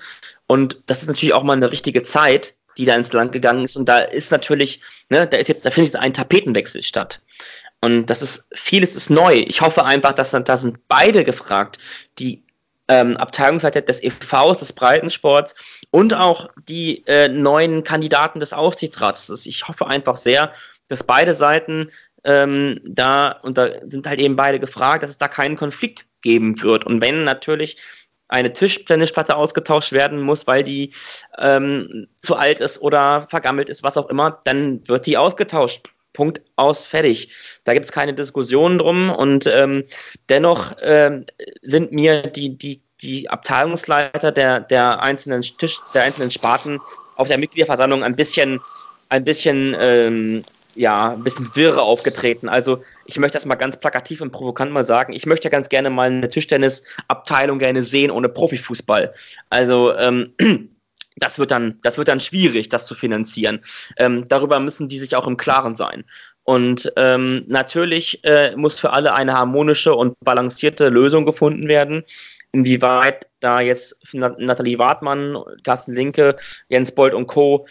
und das ist natürlich auch mal eine richtige Zeit, die da ins Land gegangen ist und da ist natürlich, ne, da ist jetzt, da findet jetzt ein Tapetenwechsel statt. Und das ist, vieles ist neu. Ich hoffe einfach, dass da sind beide gefragt, die ähm, Abteilungsleiter des EVs, des Breitensports und auch die äh, neuen Kandidaten des Aufsichtsrats. Ich hoffe einfach sehr, dass beide Seiten ähm, da, und da sind halt eben beide gefragt, dass es da keinen Konflikt geben wird. Und wenn natürlich eine Tischtennisplatte ausgetauscht werden muss, weil die ähm, zu alt ist oder vergammelt ist, was auch immer, dann wird die ausgetauscht. Punkt aus, fertig. Da gibt es keine Diskussionen drum und ähm, dennoch ähm, sind mir die, die, die Abteilungsleiter der, der, einzelnen Tisch, der einzelnen Sparten auf der Mitgliederversammlung ein bisschen, ein bisschen, ähm, ja, ein bisschen wirre aufgetreten. Also ich möchte das mal ganz plakativ und provokant mal sagen. Ich möchte ganz gerne mal eine Tischtennisabteilung gerne sehen ohne Profifußball. Also ähm, das wird dann, das wird dann schwierig, das zu finanzieren. Ähm, darüber müssen die sich auch im Klaren sein. Und ähm, natürlich äh, muss für alle eine harmonische und balancierte Lösung gefunden werden. Inwieweit da jetzt Nathalie Wartmann, Carsten Linke, Jens Bold und Co.,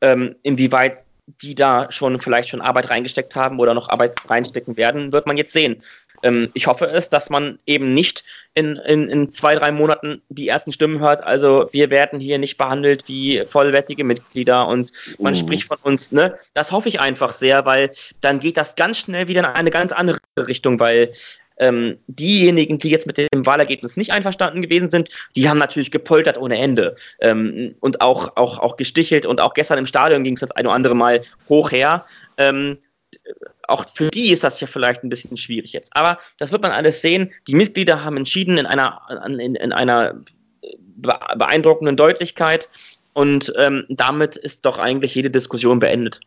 ähm, inwieweit die da schon vielleicht schon Arbeit reingesteckt haben oder noch Arbeit reinstecken werden, wird man jetzt sehen. Ähm, ich hoffe es, dass man eben nicht in, in, in zwei, drei Monaten die ersten Stimmen hört. Also wir werden hier nicht behandelt wie vollwertige Mitglieder und man uh. spricht von uns. Ne? Das hoffe ich einfach sehr, weil dann geht das ganz schnell wieder in eine ganz andere Richtung, weil ähm, diejenigen, die jetzt mit dem Wahlergebnis nicht einverstanden gewesen sind, die haben natürlich gepoltert ohne Ende ähm, und auch, auch, auch gestichelt und auch gestern im Stadion ging es das ein oder andere Mal hoch her. Ähm, auch für die ist das ja vielleicht ein bisschen schwierig jetzt. Aber das wird man alles sehen. Die Mitglieder haben entschieden in einer, in, in einer beeindruckenden Deutlichkeit. Und ähm, damit ist doch eigentlich jede Diskussion beendet.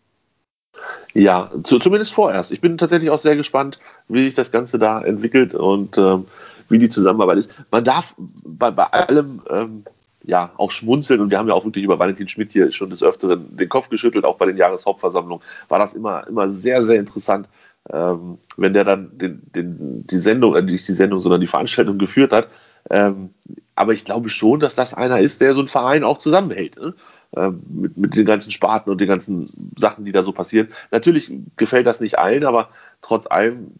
Ja, zu, zumindest vorerst. Ich bin tatsächlich auch sehr gespannt, wie sich das Ganze da entwickelt und ähm, wie die Zusammenarbeit ist. Man darf bei, bei allem ähm, ja, auch schmunzeln. Und wir haben ja auch wirklich über Valentin Schmidt hier schon des Öfteren den Kopf geschüttelt, auch bei den Jahreshauptversammlungen war das immer, immer sehr, sehr interessant, ähm, wenn der dann den, den, die Sendung, äh, nicht die Sendung, sondern die Veranstaltung geführt hat. Ähm, aber ich glaube schon, dass das einer ist, der so einen Verein auch zusammenhält. Ne? Ähm, mit, mit den ganzen Sparten und den ganzen Sachen, die da so passieren. Natürlich gefällt das nicht allen, aber trotz allem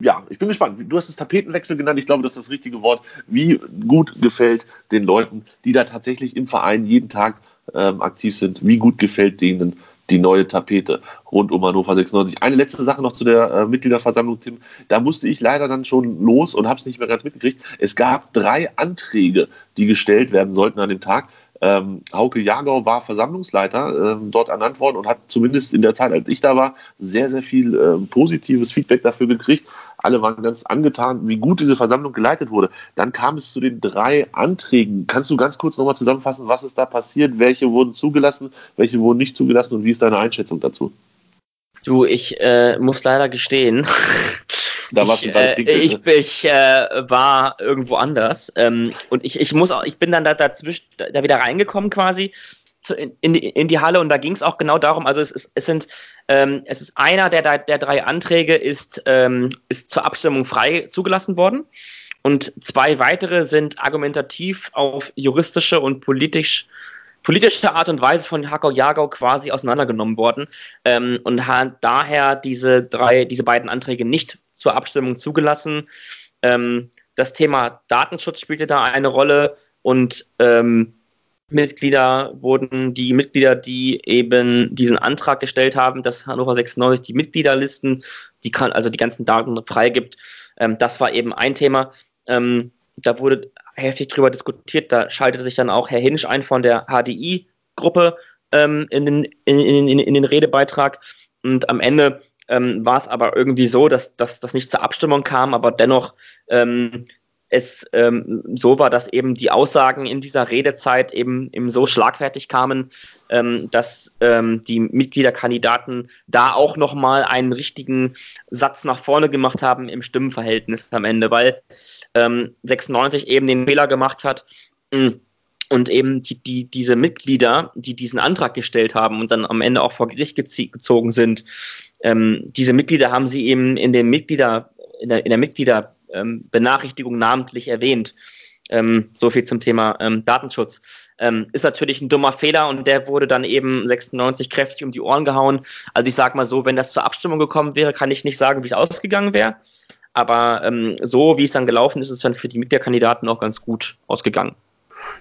ja, ich bin gespannt. Du hast es Tapetenwechsel genannt. Ich glaube, das ist das richtige Wort. Wie gut gefällt den Leuten, die da tatsächlich im Verein jeden Tag ähm, aktiv sind, wie gut gefällt denen die neue Tapete rund um Hannover 96. Eine letzte Sache noch zu der äh, Mitgliederversammlung, Tim. Da musste ich leider dann schon los und habe es nicht mehr ganz mitgekriegt. Es gab drei Anträge, die gestellt werden sollten an dem Tag. Ähm, Hauke Jagau war Versammlungsleiter ähm, dort ernannt worden und hat zumindest in der Zeit, als ich da war, sehr, sehr viel ähm, positives Feedback dafür gekriegt. Alle waren ganz angetan, wie gut diese Versammlung geleitet wurde. Dann kam es zu den drei Anträgen. Kannst du ganz kurz nochmal zusammenfassen, was ist da passiert? Welche wurden zugelassen, welche wurden nicht zugelassen und wie ist deine Einschätzung dazu?
Du, ich äh, muss leider gestehen.
Da warst
ich,
du
äh, ich, ich äh, war irgendwo anders ähm, und ich, ich muss auch, ich bin dann da dazwischen da wieder reingekommen quasi zu, in, in, die, in die Halle und da ging es auch genau darum. Also es ist, es sind ähm, es ist einer der, der drei Anträge ist ähm, ist zur Abstimmung frei zugelassen worden und zwei weitere sind argumentativ auf juristische und politisch politische Art und Weise von Hakau Jagau quasi auseinandergenommen worden ähm, und hat daher diese drei, diese beiden Anträge nicht zur Abstimmung zugelassen. Ähm, das Thema Datenschutz spielte da eine Rolle und ähm, Mitglieder wurden die Mitglieder, die eben diesen Antrag gestellt haben, dass Hannover 96 die Mitgliederlisten, die kann, also die ganzen Daten freigibt. Ähm, das war eben ein Thema. Ähm, da wurde heftig drüber diskutiert. Da schaltete sich dann auch Herr Hinsch ein von der HDI-Gruppe ähm, in, in, in, in, den Redebeitrag. Und am Ende ähm, war es aber irgendwie so, dass, das nicht zur Abstimmung kam, aber dennoch ähm, es ähm, so war, dass eben die Aussagen in dieser Redezeit eben, eben so schlagfertig kamen, ähm, dass ähm, die Mitgliederkandidaten da auch nochmal einen richtigen Satz nach vorne gemacht haben im Stimmenverhältnis am Ende, weil 96 eben den Fehler gemacht hat, mh, und eben die, die, diese Mitglieder, die diesen Antrag gestellt haben und dann am Ende auch vor Gericht gezogen sind, ähm, diese Mitglieder haben sie eben in den Mitglieder, in der, in der Mitgliederbenachrichtigung ähm, namentlich erwähnt. Ähm, so viel zum Thema ähm, Datenschutz. Ähm, ist natürlich ein dummer Fehler und der wurde dann eben 96 kräftig um die Ohren gehauen. Also ich sage mal so, wenn das zur Abstimmung gekommen wäre, kann ich nicht sagen, wie es ausgegangen wäre. Aber ähm, so wie es dann gelaufen ist, ist es dann für die Mitgliederkandidaten auch ganz gut ausgegangen.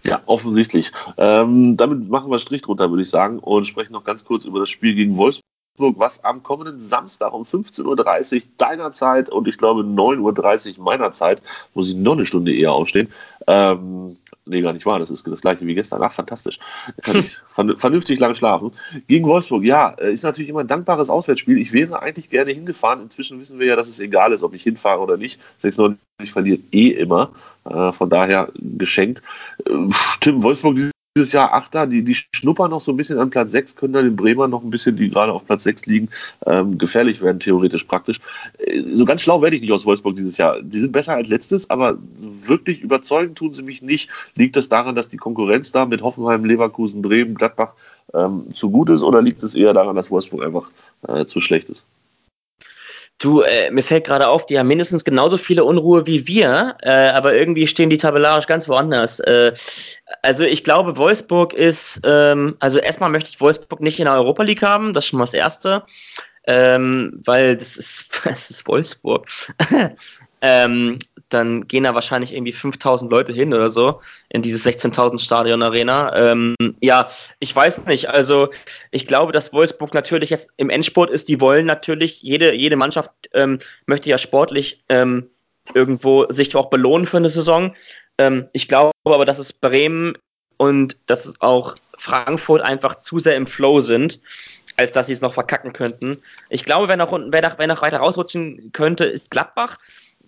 Ja, offensichtlich. Ähm, damit machen wir Strich drunter, würde ich sagen, und sprechen noch ganz kurz über das Spiel gegen Wolfsburg, was am kommenden Samstag um 15.30 Uhr deiner Zeit und ich glaube 9.30 Uhr meiner Zeit, muss ich noch eine Stunde eher aufstehen, ähm, nee, gar nicht wahr, das ist das gleiche wie gestern. Ach, fantastisch. Kann ich vernünftig lange schlafen. Gegen Wolfsburg, ja, äh, ist natürlich immer ein dankbares Auswärtsspiel. Ich wäre eigentlich gerne hingefahren. Inzwischen wissen wir ja, dass es egal ist, ob ich hinfahre oder nicht. 96 verliert eh immer. Äh, von daher geschenkt. Äh, Tim, Wolfsburg dieses Jahr Achter, die, die schnuppern noch so ein bisschen an Platz 6, können dann den Bremer noch ein bisschen, die gerade auf Platz 6 liegen, ähm, gefährlich werden, theoretisch praktisch. Äh, so ganz schlau werde ich nicht aus Wolfsburg dieses Jahr. Die sind besser als letztes, aber wirklich überzeugen tun sie mich nicht. Liegt das daran, dass die Konkurrenz da mit Hoffenheim, Leverkusen, Bremen, Gladbach ähm, zu gut ist oder liegt es eher daran, dass Wolfsburg einfach äh, zu schlecht ist?
Du, äh, mir fällt gerade auf, die haben mindestens genauso viele Unruhe wie wir, äh, aber irgendwie stehen die tabellarisch ganz woanders. Äh, also ich glaube, Wolfsburg ist, ähm, also erstmal möchte ich Wolfsburg nicht in der Europa League haben, das ist schon mal das Erste, ähm, weil das ist, das ist Wolfsburg. ähm, dann gehen da wahrscheinlich irgendwie 5000 Leute hin oder so in dieses 16.000 Stadion Arena. Ähm, ja, ich weiß nicht. Also ich glaube, dass Wolfsburg natürlich jetzt im Endspurt ist. Die wollen natürlich, jede, jede Mannschaft ähm, möchte ja sportlich ähm, irgendwo sich auch belohnen für eine Saison. Ähm, ich glaube aber, dass es Bremen und dass es auch Frankfurt einfach zu sehr im Flow sind als dass sie es noch verkacken könnten. Ich glaube, wer noch, wer noch, wer noch weiter rausrutschen könnte, ist Gladbach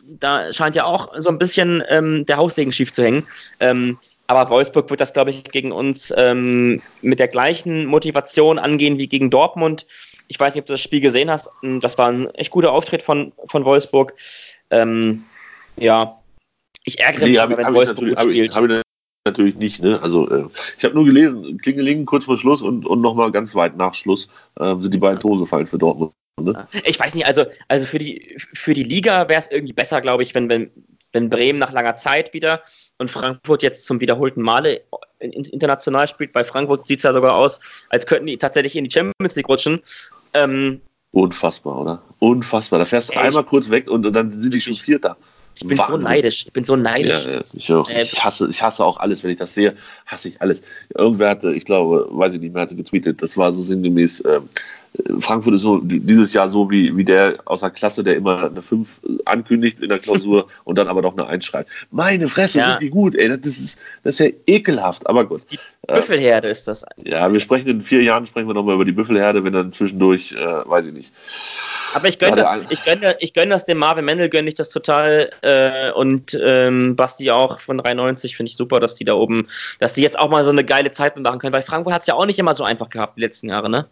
da scheint ja auch so ein bisschen ähm, der Haussegen schief zu hängen. Ähm, aber Wolfsburg wird das, glaube ich, gegen uns ähm, mit der gleichen Motivation angehen wie gegen Dortmund. Ich weiß nicht, ob du das Spiel gesehen hast. Ähm, das war ein echt guter Auftritt von, von Wolfsburg. Ähm, ja, ich ärgere
nee,
mich, wenn Wolfsburg
gut
spielt.
Hab ich, hab ich natürlich nicht. Ne? Also äh, ich habe nur gelesen, Klingeling kurz vor Schluss und, und nochmal ganz weit nach Schluss äh, sind die beiden Tore gefallen für Dortmund. Ne?
Ich weiß nicht, also, also für, die, für die Liga wäre es irgendwie besser, glaube ich, wenn, wenn, wenn Bremen nach langer Zeit wieder und Frankfurt jetzt zum wiederholten Male international spielt. Bei Frankfurt sieht es ja sogar aus, als könnten die tatsächlich in die Champions League rutschen. Ähm,
Unfassbar, oder? Unfassbar. Da fährst du einmal kurz weg und, und dann sind die schon Vierter.
Ich bin Wahnsinn. so neidisch. Ich bin so neidisch.
Ja, ich, auch. Ich, hasse, ich hasse auch alles. Wenn ich das sehe, hasse ich alles. Irgendwer hatte, ich glaube, weiß ich nicht mehr, hatte getweetet, das war so sinngemäß, äh, Frankfurt ist so dieses Jahr so wie, wie der aus der Klasse, der immer eine 5 ankündigt in der Klausur und dann aber doch eine 1 schreibt. Meine Fresse,
Ja.
sind die gut, ey. Das ist, das ist ja ekelhaft, aber gut.
Büffelherde ist das.
Ja, wir sprechen in vier Jahren sprechen wir nochmal über die Büffelherde, wenn dann zwischendurch, äh, weiß ich nicht.
Aber ich gönne das, ich gönne, ich gönne das dem Marvin Mendel, gönne ich das total. Äh, und ähm, Basti auch von 93 finde ich super, dass die da oben, dass die jetzt auch mal so eine geile Zeit machen können. Weil Frankfurt hat es ja auch nicht immer so einfach gehabt die letzten Jahre, ne?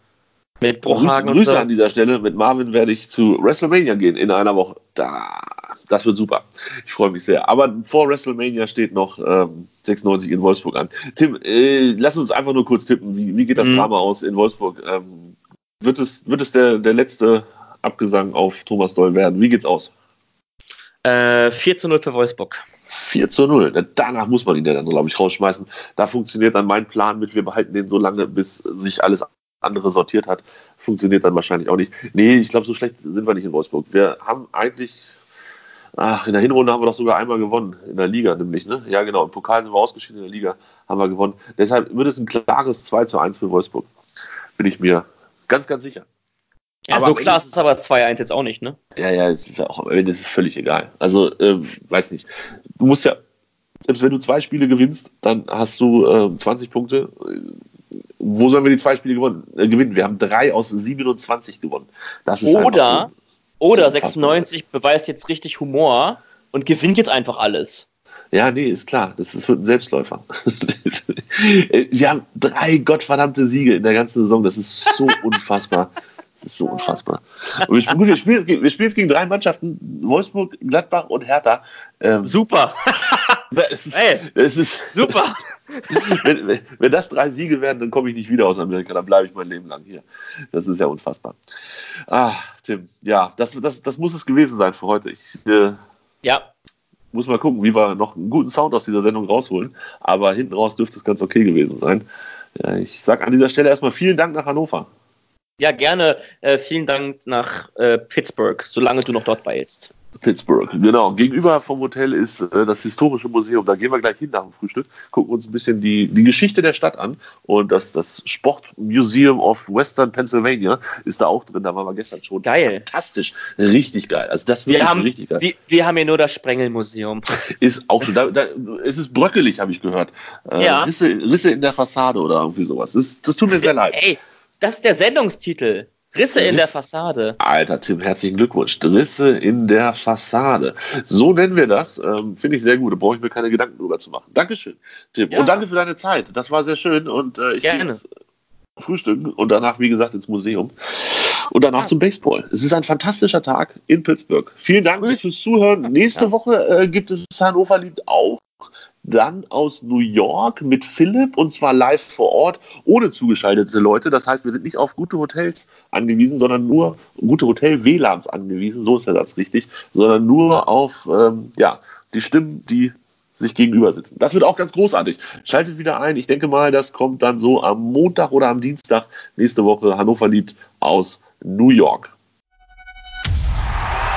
Mit
Grüße,
Bruchhagen
Grüße
so.
an dieser Stelle. Mit Marvin werde ich zu WrestleMania gehen in einer Woche. Da, das wird super. Ich freue mich sehr. Aber vor WrestleMania steht noch ähm, 96 in Wolfsburg an. Tim, äh, lass uns einfach nur kurz tippen. Wie, wie geht das
Mhm.
Drama aus in Wolfsburg? Ähm, wird es, wird es der, der letzte Abgesang auf Thomas Doll werden? Wie geht's aus?
Äh, 4 zu 0 für Wolfsburg.
4 zu 0. Danach muss man ihn ja dann, glaube ich, rausschmeißen. Da funktioniert dann mein Plan mit, wir behalten den so lange, bis sich alles andere sortiert hat. Funktioniert dann wahrscheinlich auch nicht. Nee, ich glaube, so schlecht sind wir nicht in Wolfsburg. Wir haben eigentlich, ach, in der Hinrunde haben wir doch sogar einmal gewonnen. In der Liga nämlich, ne? Ja, genau. Im Pokal sind wir ausgeschieden, in der Liga haben wir gewonnen. Deshalb wird es ein klares 2 zu 1 für Wolfsburg. Bin ich mir ganz, ganz sicher.
Ja,
Aber
so klar ist es aber 2-1 jetzt auch nicht, ne?
Ja, ja, es ist auch, Ende ist völlig egal. Also, ähm, weiß nicht. Du musst ja, selbst wenn du zwei Spiele gewinnst, dann hast du ähm, 20 Punkte. Wo sollen wir die zwei Spiele gewonnen, äh, gewinnen? Wir haben drei aus 27 gewonnen.
Oder,
einfach
oder
so
96 beweist jetzt richtig Humor und gewinnt jetzt einfach alles.
so. Ja, nee, ist klar. Das ist, wird ein Selbstläufer. wir haben drei gottverdammte Siege in der ganzen Saison. Das ist so unfassbar. Das ist so unfassbar. Wir, spielen, gut, wir, spielen, wir spielen jetzt gegen drei Mannschaften: Wolfsburg, Gladbach und Hertha. Ähm,
Super,
es ist,
Ey.
es ist,
super.
wenn, wenn, wenn das drei Siege werden, dann komme ich nicht wieder aus Amerika, dann bleibe ich mein Leben lang hier. Das ist ja unfassbar. Ah, Tim, ja, das, das, das muss es gewesen sein für heute. Ich äh,
Ja,
muss mal gucken, wie wir noch einen guten Sound aus dieser Sendung rausholen. Aber hinten raus dürfte es ganz okay gewesen sein. Ja, ich sage an dieser Stelle erstmal vielen Dank nach Hannover.
Ja, gerne. Äh, vielen Dank nach äh, Pittsburgh, solange du noch dort weilst.
Pittsburgh, genau. Gegenüber vom Hotel ist äh, das Historische Museum. Da gehen wir gleich hin nach dem Frühstück, gucken uns ein bisschen die, die Geschichte der Stadt an. Und das, das Sportmuseum of Western Pennsylvania ist da auch drin. Da waren wir gestern schon.
Geil.
Fantastisch. Richtig geil. Also das
Wir haben,
richtig geil.
wir, wir haben hier nur das Sprengelmuseum.
Ist auch schon. Da, da, es ist bröckelig, habe ich gehört. Äh,
Ja.
Risse, Risse in der Fassade oder irgendwie sowas. Das, das tut mir sehr leid.
Ey, das ist der Sendungstitel. Risse in der Fassade.
Alter, Tim, herzlichen Glückwunsch. Risse in der Fassade. So nennen wir das. Ähm, Finde ich sehr gut. Da brauche ich mir keine Gedanken drüber zu machen. Dankeschön, Tim.
Ja.
Und danke für deine Zeit. Das war sehr schön. Und äh, ich gehe
Gerne.
jetzt frühstücken und danach, wie gesagt, ins Museum. Und danach zum Baseball. Es ist ein fantastischer Tag in Pittsburgh. Vielen Dank fürs Zuhören. Nächste
Ja.
Woche äh, gibt es Hannover liebt auch dann aus New York mit Philipp und zwar live vor Ort, ohne zugeschaltete Leute. Das heißt, wir sind nicht auf gute Hotels angewiesen, sondern nur gute Hotel-WLANs angewiesen, so ist der Satz richtig, sondern nur auf ähm, ja, die Stimmen, die sich gegenüber sitzen. Das wird auch ganz großartig. Schaltet wieder ein. Ich denke mal, das kommt dann so am Montag oder am Dienstag nächste Woche. Hannover liebt aus New York.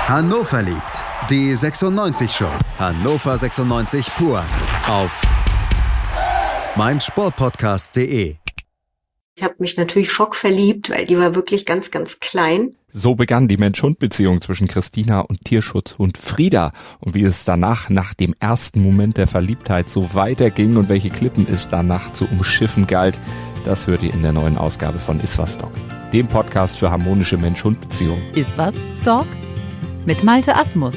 Hannover liebt. Die 96 Show. Hannover 96 pur. Auf meinsportpodcast.de.
Ich habe mich natürlich schockverliebt, weil die war wirklich ganz, ganz klein.
So begann die Mensch-Hund-Beziehung zwischen Christina und Tierschutzhund Frieda. Und wie es danach, nach dem ersten Moment der Verliebtheit, so weiterging und welche Klippen es danach zu umschiffen galt, das hört ihr in der neuen Ausgabe von Iswas Dog, dem Podcast für harmonische Mensch-Hund-Beziehungen.
Ist was, Dog? Mit Malte Asmus